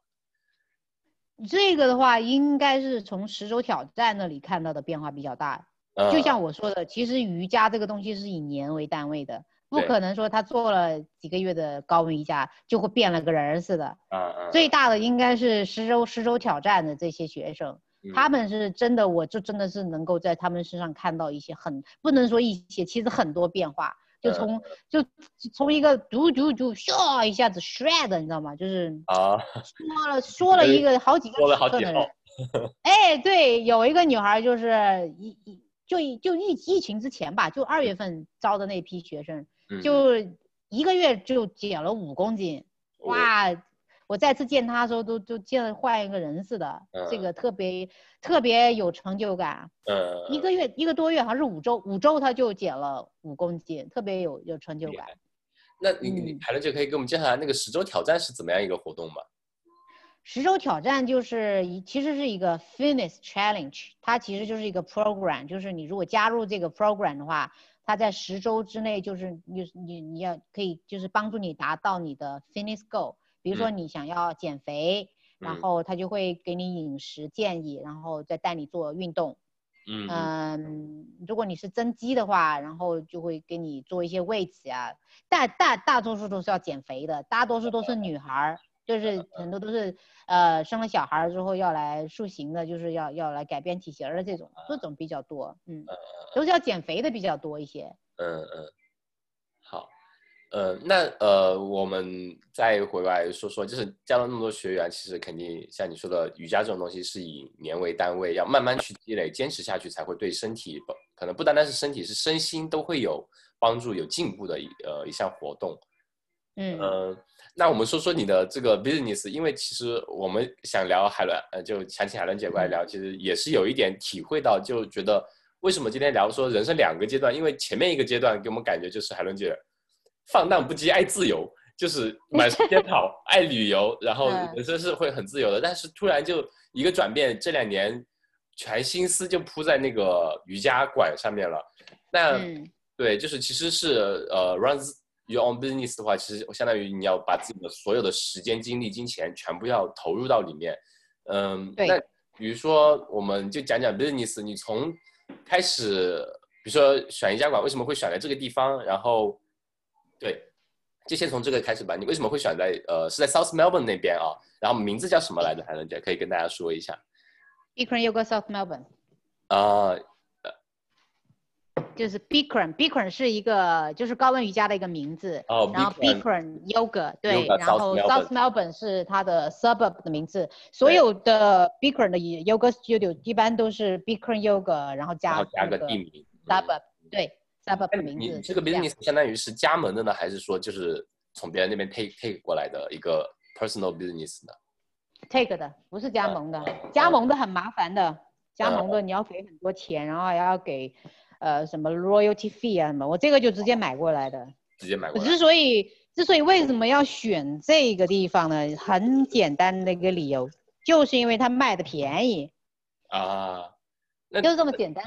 这个的话，应该是从十周挑战那里看到的变化比较大。就像我说的，其实瑜伽这个东西是以年为单位的。不可能说他做了几个月的高温瑜伽就会变了个人似的。嗯嗯。最大的应该是十周十周挑战的这些学生，他们是真的，我就真的是能够在他们身上看到一些很不能说一些，其实很多变化，就从就从一个嘟嘟嘟咻一下子 shred，你知道吗？就是啊，说了说了一个好几个说了好几号。*laughs* 哎，对，有一个女孩就是一一就就疫疫情之前吧，就二月份招的那批学生。就一个月就减了五公斤，哇！我再次见他的时候，都都见了换一个人似的，这个特别特别有成就感。嗯，一个月一个多月，好像是五周，五周他就减了五公斤，特别有有成就感。那你你海伦姐可以给我们介绍下那个十周挑战是怎么样一个活动吗？十周挑战就是一其实是一个 fitness challenge，它其实就是一个 program，就是你如果加入这个 program 的话。它在十周之内，就是你你你要可以就是帮助你达到你的 fitness goal。比如说你想要减肥，然后他就会给你饮食建议，然后再带你做运动。嗯嗯，如果你是增肌的话，然后就会给你做一些 weights 啊。大大大多数都是要减肥的，大多数都是女孩儿。就是很多都是，呃，生了小孩之后要来塑形的，就是要要来改变体型的这种，这种比较多，嗯，都是要减肥的比较多一些。嗯嗯，好，呃，那呃，我们再回来说说，就是教了那么多学员，其实肯定像你说的，瑜伽这种东西是以年为单位，要慢慢去积累，坚持下去才会对身体，可能不单单是身体，是身心都会有帮助、有进步的一呃一项活动。嗯。那我们说说你的这个 business，因为其实我们想聊海伦，呃，就想请海伦姐过来聊，其实也是有一点体会到，就觉得为什么今天聊说人生两个阶段，因为前面一个阶段给我们感觉就是海伦姐放荡不羁、爱自由，就是满世界跑、爱旅游，然后人生是会很自由的。但是突然就一个转变，这两年全心思就扑在那个瑜伽馆上面了。那对，就是其实是呃 runs。Your own business 的话，其实相当于你要把自己的所有的时间、精力、金钱全部要投入到里面。嗯，那比如说，我们就讲讲 business。你从开始，比如说选一家馆，为什么会选在这个地方？然后，对，就先从这个开始吧。你为什么会选在呃，是在 South Melbourne 那边啊？然后名字叫什么来着？海伦姐可以跟大家说一下。Bikram Yoga South Melbourne。啊。就是 Bikram，Bikram 是一个就是高温瑜伽的一个名字，然后 Bikram Yoga 对，然后 South Melbourne 是它的 suburb 的名字。所有的 Bikram 的 Yoga Studio 一般都是 Bikram Yoga，然后加加个地名 suburb 对 suburb 的名字。你这个 business 相当于是加盟的呢，还是说就是从别人那边 take take 过来的一个 personal business 呢？take 的，不是加盟的，加盟的很麻烦的，加盟的你要给很多钱，然后还要给。呃，什么 royalty fee 啊什么，我这个就直接买过来的。直接买过来。之所以之所以为什么要选这个地方呢？很简单的一个理由，就是因为它卖的便宜。啊，那就是这么简单。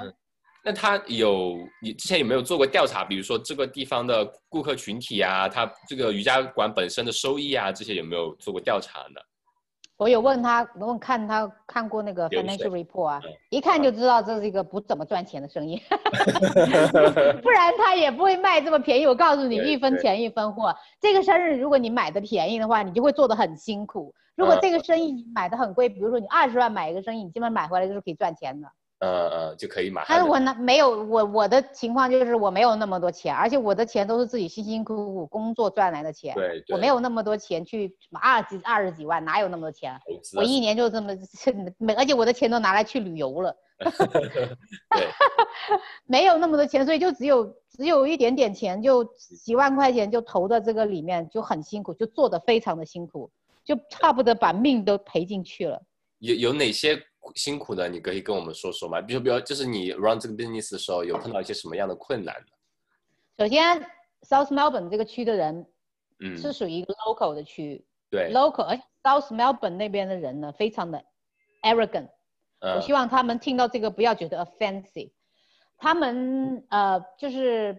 那他有你之前有没有做过调查？比如说这个地方的顾客群体啊，他这个瑜伽馆本身的收益啊，这些有没有做过调查呢？我有问他，问看他看过那个 financial report 啊，一看就知道这是一个不怎么赚钱的生意，*laughs* 不然他也不会卖这么便宜。我告诉你，一分钱一分货。这个生意如果你买的便宜的话，你就会做的很辛苦；如果这个生意你买的很贵，比如说你二十万买一个生意，你基本买回来就是可以赚钱的。呃呃，就可以买。但是我呢，没有我我的情况就是我没有那么多钱，而且我的钱都是自己辛辛苦苦工作赚来的钱。对，我没有那么多钱去二几二十几万，哪有那么多钱？我一年就这么没，而且我的钱都拿来去旅游了。*laughs* 没有那么多钱，所以就只有只有一点点钱，就几万块钱就投到这个里面，就很辛苦，就做的非常的辛苦，就差不多把命都赔进去了。有有哪些？辛苦的，你可以跟我们说说吗？比如，比如，就是你 run 这个 business 的时候，有碰到一些什么样的困难呢？首先，South Melbourne 这个区的人，嗯，是属于一个 local 的区，对，local，而且 South Melbourne 那边的人呢，非常的 arrogant。我希望他们听到这个不要觉得 offensive。他们呃，就是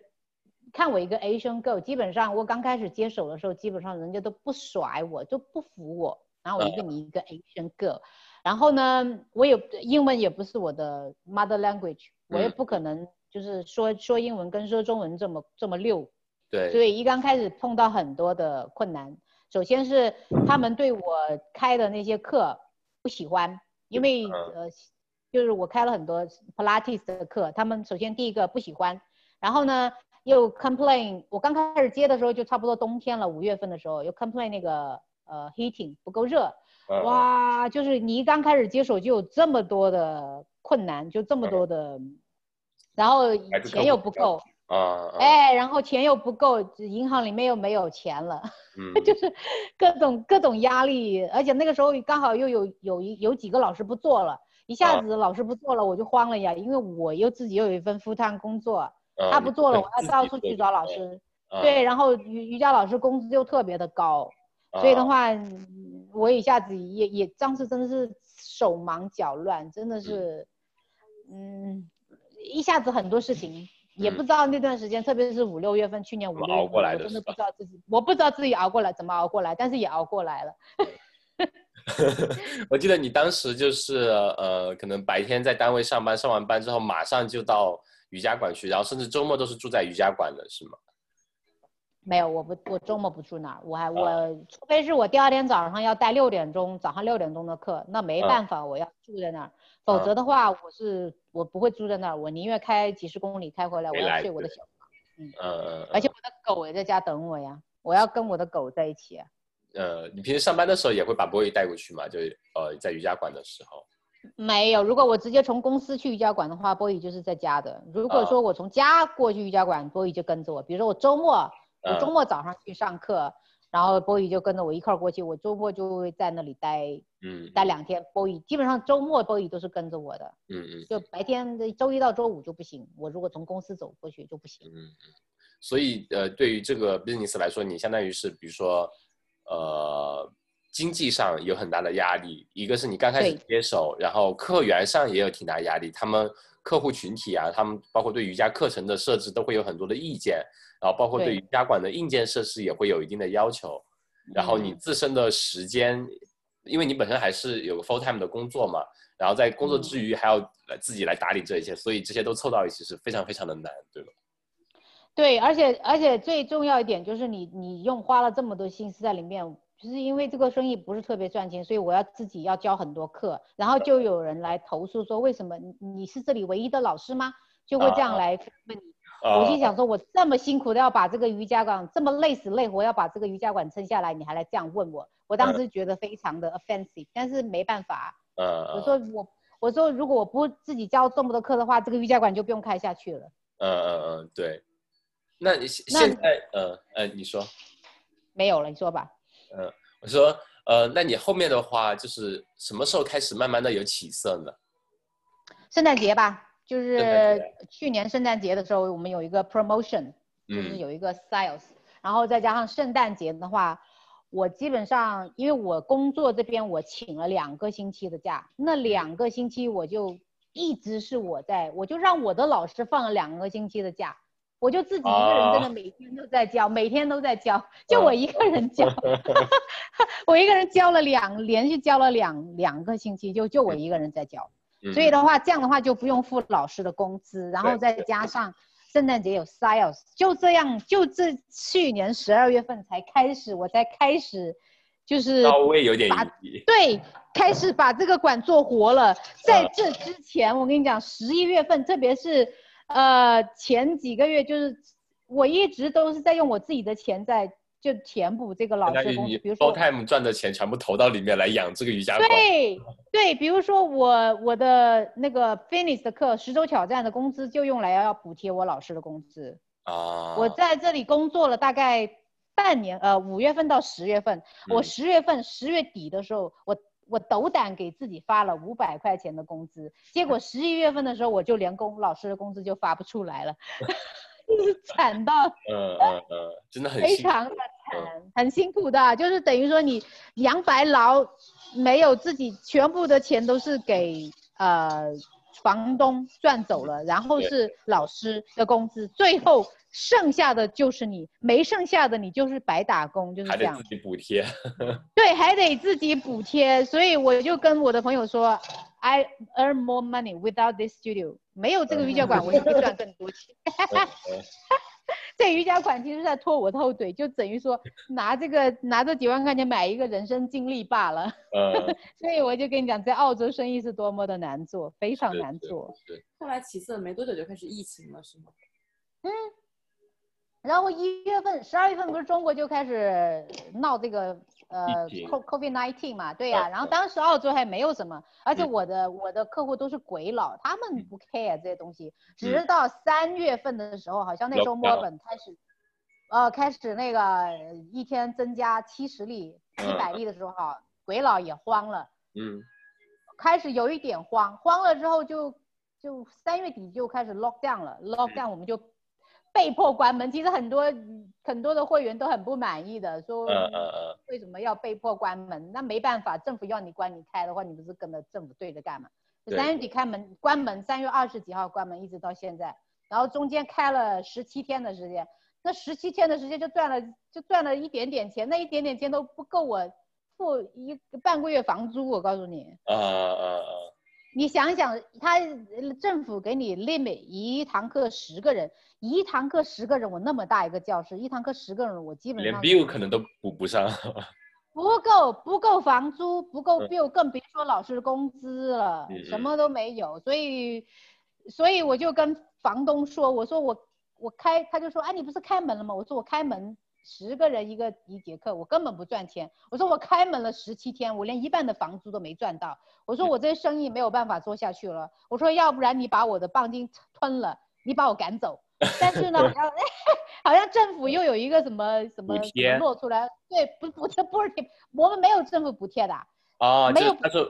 看我一个 Asian girl，基本上我刚开始接手的时候，基本上人家都不甩我，就不服我。然后我一个你一个 Asian girl。然后呢，我也英文也不是我的 mother language，我也不可能就是说说英文跟说中文这么这么溜。对。所以一刚开始碰到很多的困难，首先是他们对我开的那些课不喜欢，因为呃，就是我开了很多 Pilates 的课，他们首先第一个不喜欢，然后呢又 complain，我刚开始接的时候就差不多冬天了，五月份的时候又 complain 那个呃 heating 不够热。哇，就是你一刚开始接手就有这么多的困难，就这么多的，然后钱又不够。啊，哎，然后钱又不够，银行里面又没有钱了，嗯，*laughs* 就是各种各种压力，而且那个时候刚好又有有一有几个老师不做了，一下子老师不做了，我就慌了呀，因为我又自己又有一份 full time 工作，他不做了，我要到处去找老师，对，然后瑜瑜伽老师工资又特别的高。所以的话，我一下子也也当时真的是手忙脚乱，真的是，嗯，一下子很多事情也不知道那段时间，特别是五六月份，去年五六月份，我真的不知道自己，我不知道自己熬过来怎么熬过来，但是也熬过来了。*laughs* 我记得你当时就是呃，可能白天在单位上班，上完班之后马上就到瑜伽馆去，然后甚至周末都是住在瑜伽馆的，是吗？没有，我不，我周末不住那儿，我还我，除非是我第二天早上要带六点钟，早上六点钟的课，那没办法，我要住在那儿，否则的话，我是我不会住在那儿，我宁愿开几十公里开回来，我要睡我的小床，嗯嗯，而且我的狗也在家等我呀，我要跟我的狗在一起。呃，你平时上班的时候也会把波伊带过去吗？就呃，在瑜伽馆的时候？没有，如果我直接从公司去瑜伽馆的话，波伊就是在家的。如果说我从家过去瑜伽馆，波伊就跟着我。比如说我周末。我周末早上去上课，然后波宇就跟着我一块儿过去。我周末就会在那里待，嗯，待两天。波宇基本上周末波宇都是跟着我的，嗯嗯。就白天的周一到周五就不行，我如果从公司走过去就不行。嗯嗯。所以呃，对于这个 business 来说，你相当于是比如说，呃，经济上有很大的压力。一个是你刚开始接手，然后客源上也有挺大压力。他们客户群体啊，他们包括对瑜伽课程的设置都会有很多的意见。然后包括对瑜伽馆的硬件设施也会有一定的要求，然后你自身的时间，因为你本身还是有个 full time 的工作嘛，然后在工作之余还要来自己来打理这一切，所以这些都凑到一起是非常非常的难，对吧？对，而且而且最重要一点就是你你用花了这么多心思在里面，就是因为这个生意不是特别赚钱，所以我要自己要教很多课，然后就有人来投诉说为什么你你是这里唯一的老师吗？就会这样来问你。我就想说，我这么辛苦的要把这个瑜伽馆这么累死累活要把这个瑜伽馆撑下来，你还来这样问我，我当时觉得非常的 offensive，但是没办法，嗯，我说我我说如果我不自己教这么多课的话，这个瑜伽馆就不用开下去了。嗯嗯嗯，对。那你现在，呃呃，你说，没有了，你说吧。嗯，我说，呃，那你后面的话就是什么时候开始慢慢的有起色呢？圣诞节吧。就是去年圣诞节的时候，我们有一个 promotion，就是有一个 sales，然后再加上圣诞节的话，我基本上因为我工作这边我请了两个星期的假，那两个星期我就一直是我在，我就让我的老师放了两个星期的假，我就自己一个人，真的每天都在教，每天都在教，*laughs* 就我一个人教，*laughs* 我一个人教了两，连续教了两两个星期，就就我一个人在教，所以的话，这样的话就不用付老师的工资，然后再加上圣诞节有 sales，就这样，就这去年十二月份才开始，我才开始。就是稍微有点对，开始把这个馆做活了。在这之前，我跟你讲，十一月份，特别是呃前几个月，就是我一直都是在用我自己的钱在就填补这个老师工资。比如说，time 赚的钱全部投到里面来养这个瑜伽馆。对对，比如说我我的那个 finish 的课十周挑战的工资就用来要补贴我老师的工资啊。我在这里工作了大概。半年，呃，五月份到十月份，我十月份十月底的时候，我我斗胆给自己发了五百块钱的工资，结果十一月份的时候，我就连工老师的工资就发不出来了，*laughs* 惨到，嗯嗯嗯，真的很非常的惨，很辛苦的，就是等于说你杨白劳，没有自己全部的钱都是给呃房东赚走了，然后是老师的工资，最后。剩下的就是你，没剩下的你就是白打工，就是这样。还得自己补贴。*laughs* 对，还得自己补贴，所以我就跟我的朋友说，I earn more money without this studio。没有这个瑜伽馆，我就会赚更多钱。*laughs* *laughs* 这瑜伽馆其实在拖我的后腿，就等于说拿这个拿这几万块钱买一个人生经历罢了。嗯。*laughs* 所以我就跟你讲，在澳洲生意是多么的难做，非常难做。后来起色没多久就开始疫情了，是吗？嗯。然后一月份、十二月份不是中国就开始闹这个呃 COVID nineteen 嘛？对呀。然后当时澳洲还没有什么，而且我的我的客户都是鬼佬，他们不 care 这些东西。直到三月份的时候，好像那时候墨尔本开始，呃，开始那个一天增加七十例、一百例的时候，哈，鬼佬也慌了。嗯。开始有一点慌，慌了之后就就三月底就开始 lock down 了，lock down 我们就。被迫关门，其实很多很多的会员都很不满意的，说为什么要被迫关门？那没办法，政府要你关你开的话，你不是跟着政府对着干嘛？三月底开门关门，三月二十几号关门，一直到现在，然后中间开了十七天的时间，那十七天的时间就赚了就赚了一点点钱，那一点点钱都不够我付一个半个月房租，我告诉你。啊啊啊！你想想，他政府给你 limit 一堂课十个人，一堂课十个人，我那么大一个教室，一堂课十个人，我基本上连 bill 可能都补不上，*laughs* 不够，不够房租，不够 bill，更别说老师工资了，什么都没有，所以，所以我就跟房东说，我说我我开，他就说，哎，你不是开门了吗？我说我开门。十个人一个一节课，我根本不赚钱。我说我开门了十七天，我连一半的房租都没赚到。我说我这生意没有办法做下去了。我说要不然你把我的棒金吞了，你把我赶走。但是呢，*laughs* 好像 *laughs* 好像政府又有一个什么什么落出来，对，不补贴不是贴，我们没有政府补贴的啊，没有。他说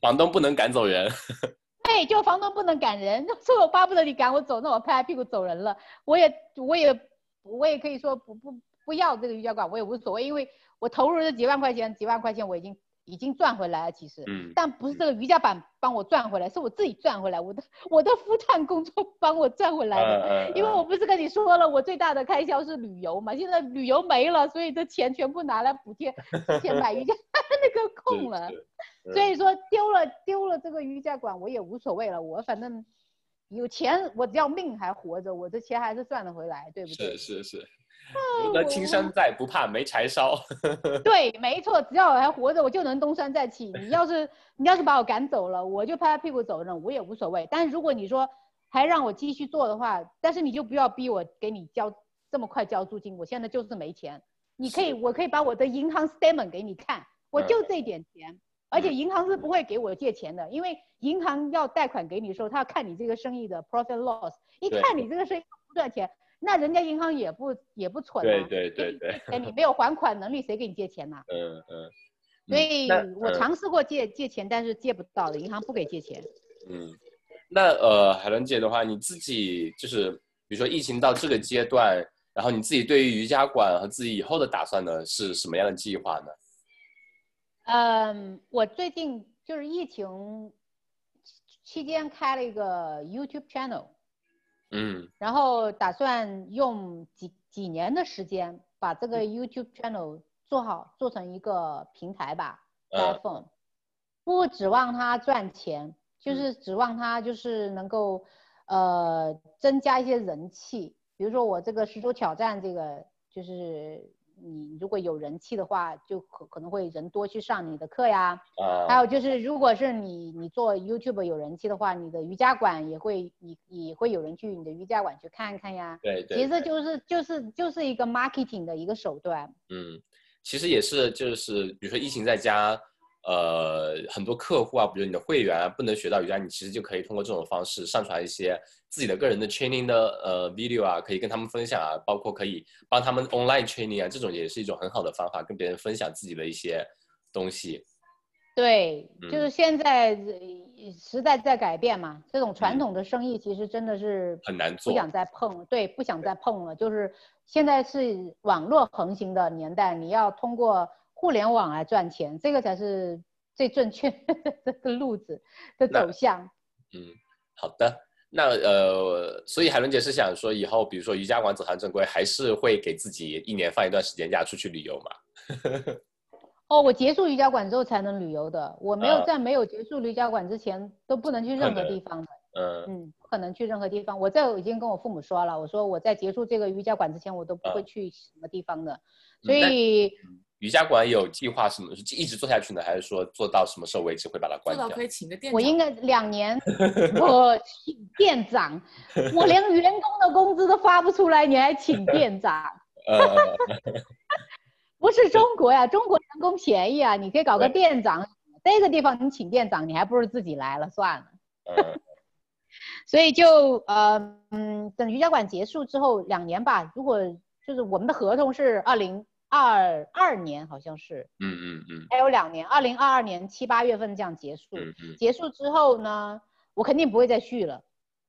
房东不能赶走人。*laughs* 对，就房东不能赶人。说我巴不得你赶我走，那我拍拍屁股走人了。我也我也我也可以说不不。不要这个瑜伽馆，我也无所谓，因为我投入这几万块钱，几万块钱我已经已经赚回来了。其实，嗯，但不是这个瑜伽板帮我赚回来，是我自己赚回来，我的我的夫探工作 *laughs* 帮我赚回来的。因为我不是跟你说了，我最大的开销是旅游嘛，现在旅游没了，所以这钱全部拿来补贴 *laughs* 之前买瑜伽 *laughs* 那个空了。所以说丢了丢了这个瑜伽馆我也无所谓了，我反正有钱，我只要命还活着，我的钱还是赚得回来，对不对？是是是。有了青山在，不怕没柴烧。*laughs* 对，没错，只要我还活着，我就能东山再起。你要是你要是把我赶走了，我就拍拍屁股走人，我也无所谓。但是如果你说还让我继续做的话，但是你就不要逼我给你交这么快交租金，我现在就是没钱。你可以，我可以把我的银行 statement 给你看，我就这点钱，而且银行是不会给我借钱的，因为银行要贷款给你的时候，他要看你这个生意的 profit loss，一看你这个生意不赚钱。那人家银行也不也不蠢啊，对对对对，哎，你 *laughs* 没有还款能力，谁给你借钱呢？嗯嗯，所以我尝试过借借钱，但是借不到的，银行不给借钱。嗯，那呃，海伦姐的话，你自己就是比如说疫情到这个阶段，然后你自己对于瑜伽馆和自己以后的打算呢，是什么样的计划呢？嗯，我最近就是疫情。期间开了一个 YouTube channel，嗯，然后打算用几几年的时间把这个 YouTube channel 做好，做成一个平台吧，iPhone，不指望它赚钱，就是指望它就是能够呃增加一些人气，比如说我这个十周挑战这个就是。你如果有人气的话，就可可能会人多去上你的课呀。啊。还有就是，如果是你你做 YouTube 有人气的话，你的瑜伽馆也会也也会有人去你的瑜伽馆去看看呀。对对。其实就是就是就是一个 marketing 的一个手段。嗯，其实也是就是比如说疫情在家。呃，很多客户啊，比如你的会员啊，不能学到瑜伽，你其实就可以通过这种方式上传一些自己的个人的 training 的呃 video 啊，可以跟他们分享啊，包括可以帮他们 online training 啊，这种也是一种很好的方法，跟别人分享自己的一些东西。对，就是现在时代在改变嘛，这种传统的生意其实真的是很难做，不想再碰，对，不想再碰了。就是现在是网络横行的年代，你要通过。互联网来赚钱，这个才是最正确的路子的走向。嗯，好的。那呃，所以海伦姐是想说，以后比如说瑜伽馆走上正规，还是会给自己一年放一段时间假出去旅游嘛？*laughs* 哦，我结束瑜伽馆之后才能旅游的。我没有在没有结束瑜伽馆之前都不能去任何地方的。嗯嗯，不可能去任何地方。我在已经跟我父母说了，我说我在结束这个瑜伽馆之前，我都不会去什么地方的。所以。瑜伽馆有计划什么？是一直做下去呢，还是说做到什么时候为止会把它关掉？做到可以请个店长。我应该 *laughs* 两年，我请店长，我连员工的工资都发不出来，你还请店长？*laughs* *laughs* 不是中国呀，中国员工便宜啊，你可以搞个店长。这个地方你请店长，你还不如自己来了算了。所以就呃嗯，等瑜伽馆结束之后两年吧，如果就是我们的合同是二零。二二年好像是，嗯嗯嗯，还有两年，二零二二年七八月份这样结束。嗯嗯，结束之后呢，我肯定不会再续了。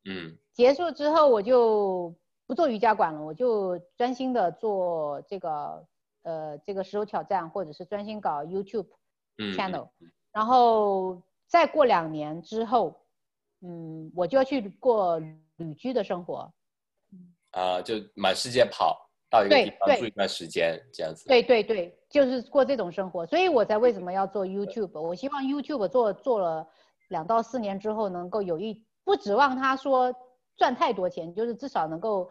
嗯，结束之后我就不做瑜伽馆了，我就专心的做这个呃这个石头挑战，或者是专心搞 YouTube channel。然后再过两年之后，嗯，我就要去过旅居的生活。啊，就满世界跑。到一个地方住一段时间，这样子。对对对，就是过这种生活，所以我才为什么要做 YouTube。我希望 YouTube 做做了两到四年之后，能够有一不指望他说赚太多钱，就是至少能够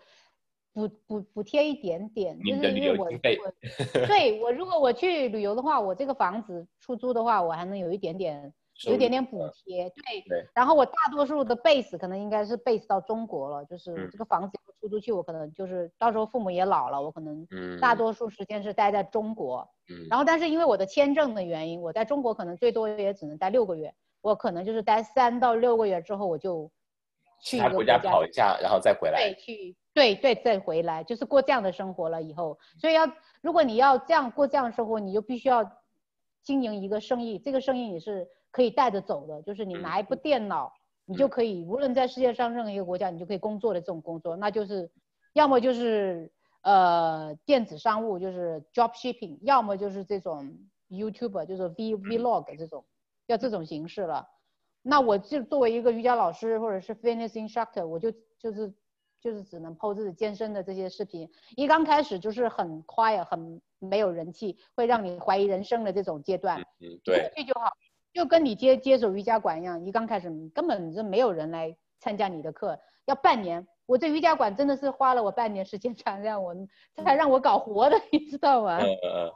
补补补贴一点点。就是因为我 *laughs* 对我如果我去旅游的话，我这个房子出租的话，我还能有一点点。有一点点补贴，对，然后我大多数的 base 可能应该是 base 到中国了，就是这个房子出出去，我可能就是到时候父母也老了，我可能大多数时间是待在中国，嗯，然后但是因为我的签证的原因，我在中国可能最多也只能待六个月，我可能就是待三到六个月之后我就去一个国家跑一下，然后再回来，对，去，对对，再回来，就是过这样的生活了以后，所以要如果你要这样过这样的生活，你就必须要经营一个生意，这个生意你是。可以带着走的，就是你拿一部电脑，你就可以无论在世界上任何一个国家，你就可以工作的这种工作，那就是要么就是呃电子商务，就是 job shipping，要么就是这种 YouTuber，就是 V vlog 这种，要这种形式了。那我就作为一个瑜伽老师或者是 fitness instructor，我就就是就是只能 PO 自己健身的这些视频。一刚开始就是很 quiet，很没有人气，会让你怀疑人生的这种阶段。嗯，对，去就好。就跟你接接手瑜伽馆一样，你刚开始根本就没有人来参加你的课，要半年。我这瑜伽馆真的是花了我半年时间才让我才让我搞活的，你知道吗？嗯嗯嗯。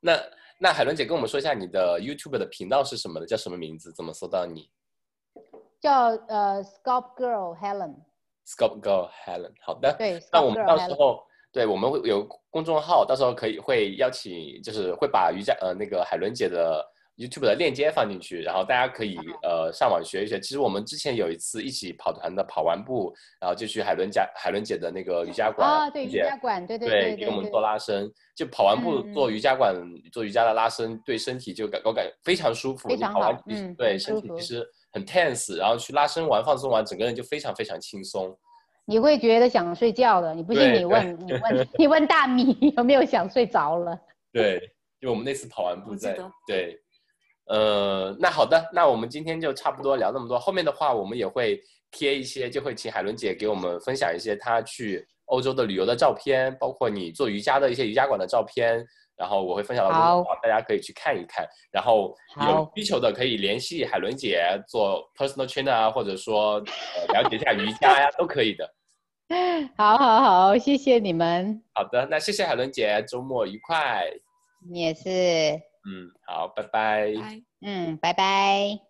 那那海伦姐跟我们说一下你的 YouTube 的频道是什么的，叫什么名字？怎么搜到你？叫呃 Sculpt Girl Helen。Sculpt Girl Helen，好的。对。那我们到时候对我们会有公众号，到时候可以会邀请，就是会把瑜伽呃那个海伦姐的。YouTube 的链接放进去，然后大家可以呃上网学一学。其实我们之前有一次一起跑团的，跑完步，然后就去海伦家海伦姐的那个瑜伽馆啊，对瑜伽馆，对对对，给我们做拉伸。就跑完步做瑜伽馆做瑜伽的拉伸，对身体就感我感非常舒服。非常好，嗯，对身体其实很 tense，然后去拉伸完放松完，整个人就非常非常轻松。你会觉得想睡觉的，你不信你问你问 *laughs* 你问大米 *laughs* 有没有想睡着了？对，就我们那次跑完步在对。呃，那好的，那我们今天就差不多聊那么多。后面的话，我们也会贴一些，就会请海伦姐给我们分享一些她去欧洲的旅游的照片，包括你做瑜伽的一些瑜伽馆的照片。然后我会分享到公众号，大家可以去看一看。然后有需求的可以联系海伦姐做 personal trainer 啊，或者说了解一下瑜伽呀，都可以的。*laughs* 好，好，好，谢谢你们。好的，那谢谢海伦姐，周末愉快。你也是。嗯，好，拜拜。嗯，拜拜。